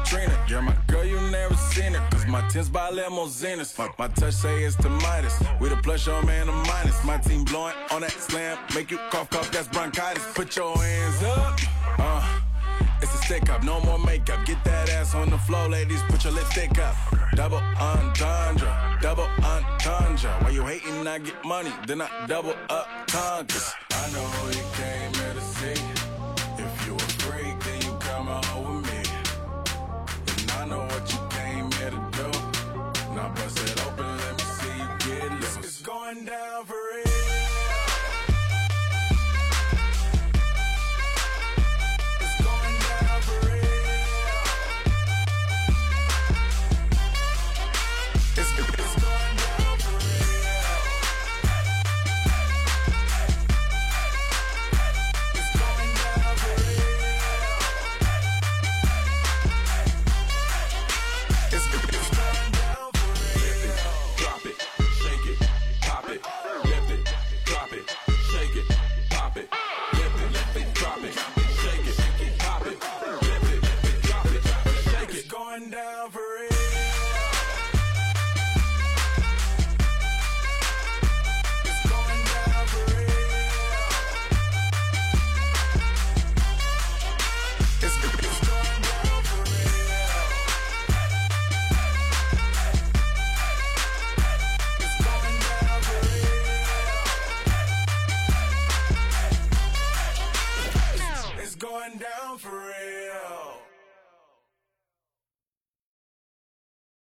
Katrina. You're my girl, you never seen her. Cause my tins by limousines. My, my touch say it's the Midas. We the plus, your man, a minus. My team blowing on that slam. Make you cough, cough, that's bronchitis. Put your hands up. Uh. It's a stick up, no more makeup. Get that ass on the floor, ladies. Put your lipstick up. Double entendre, double entendre. Why you hating? I get money, then I double up conquers. I know you came here to see.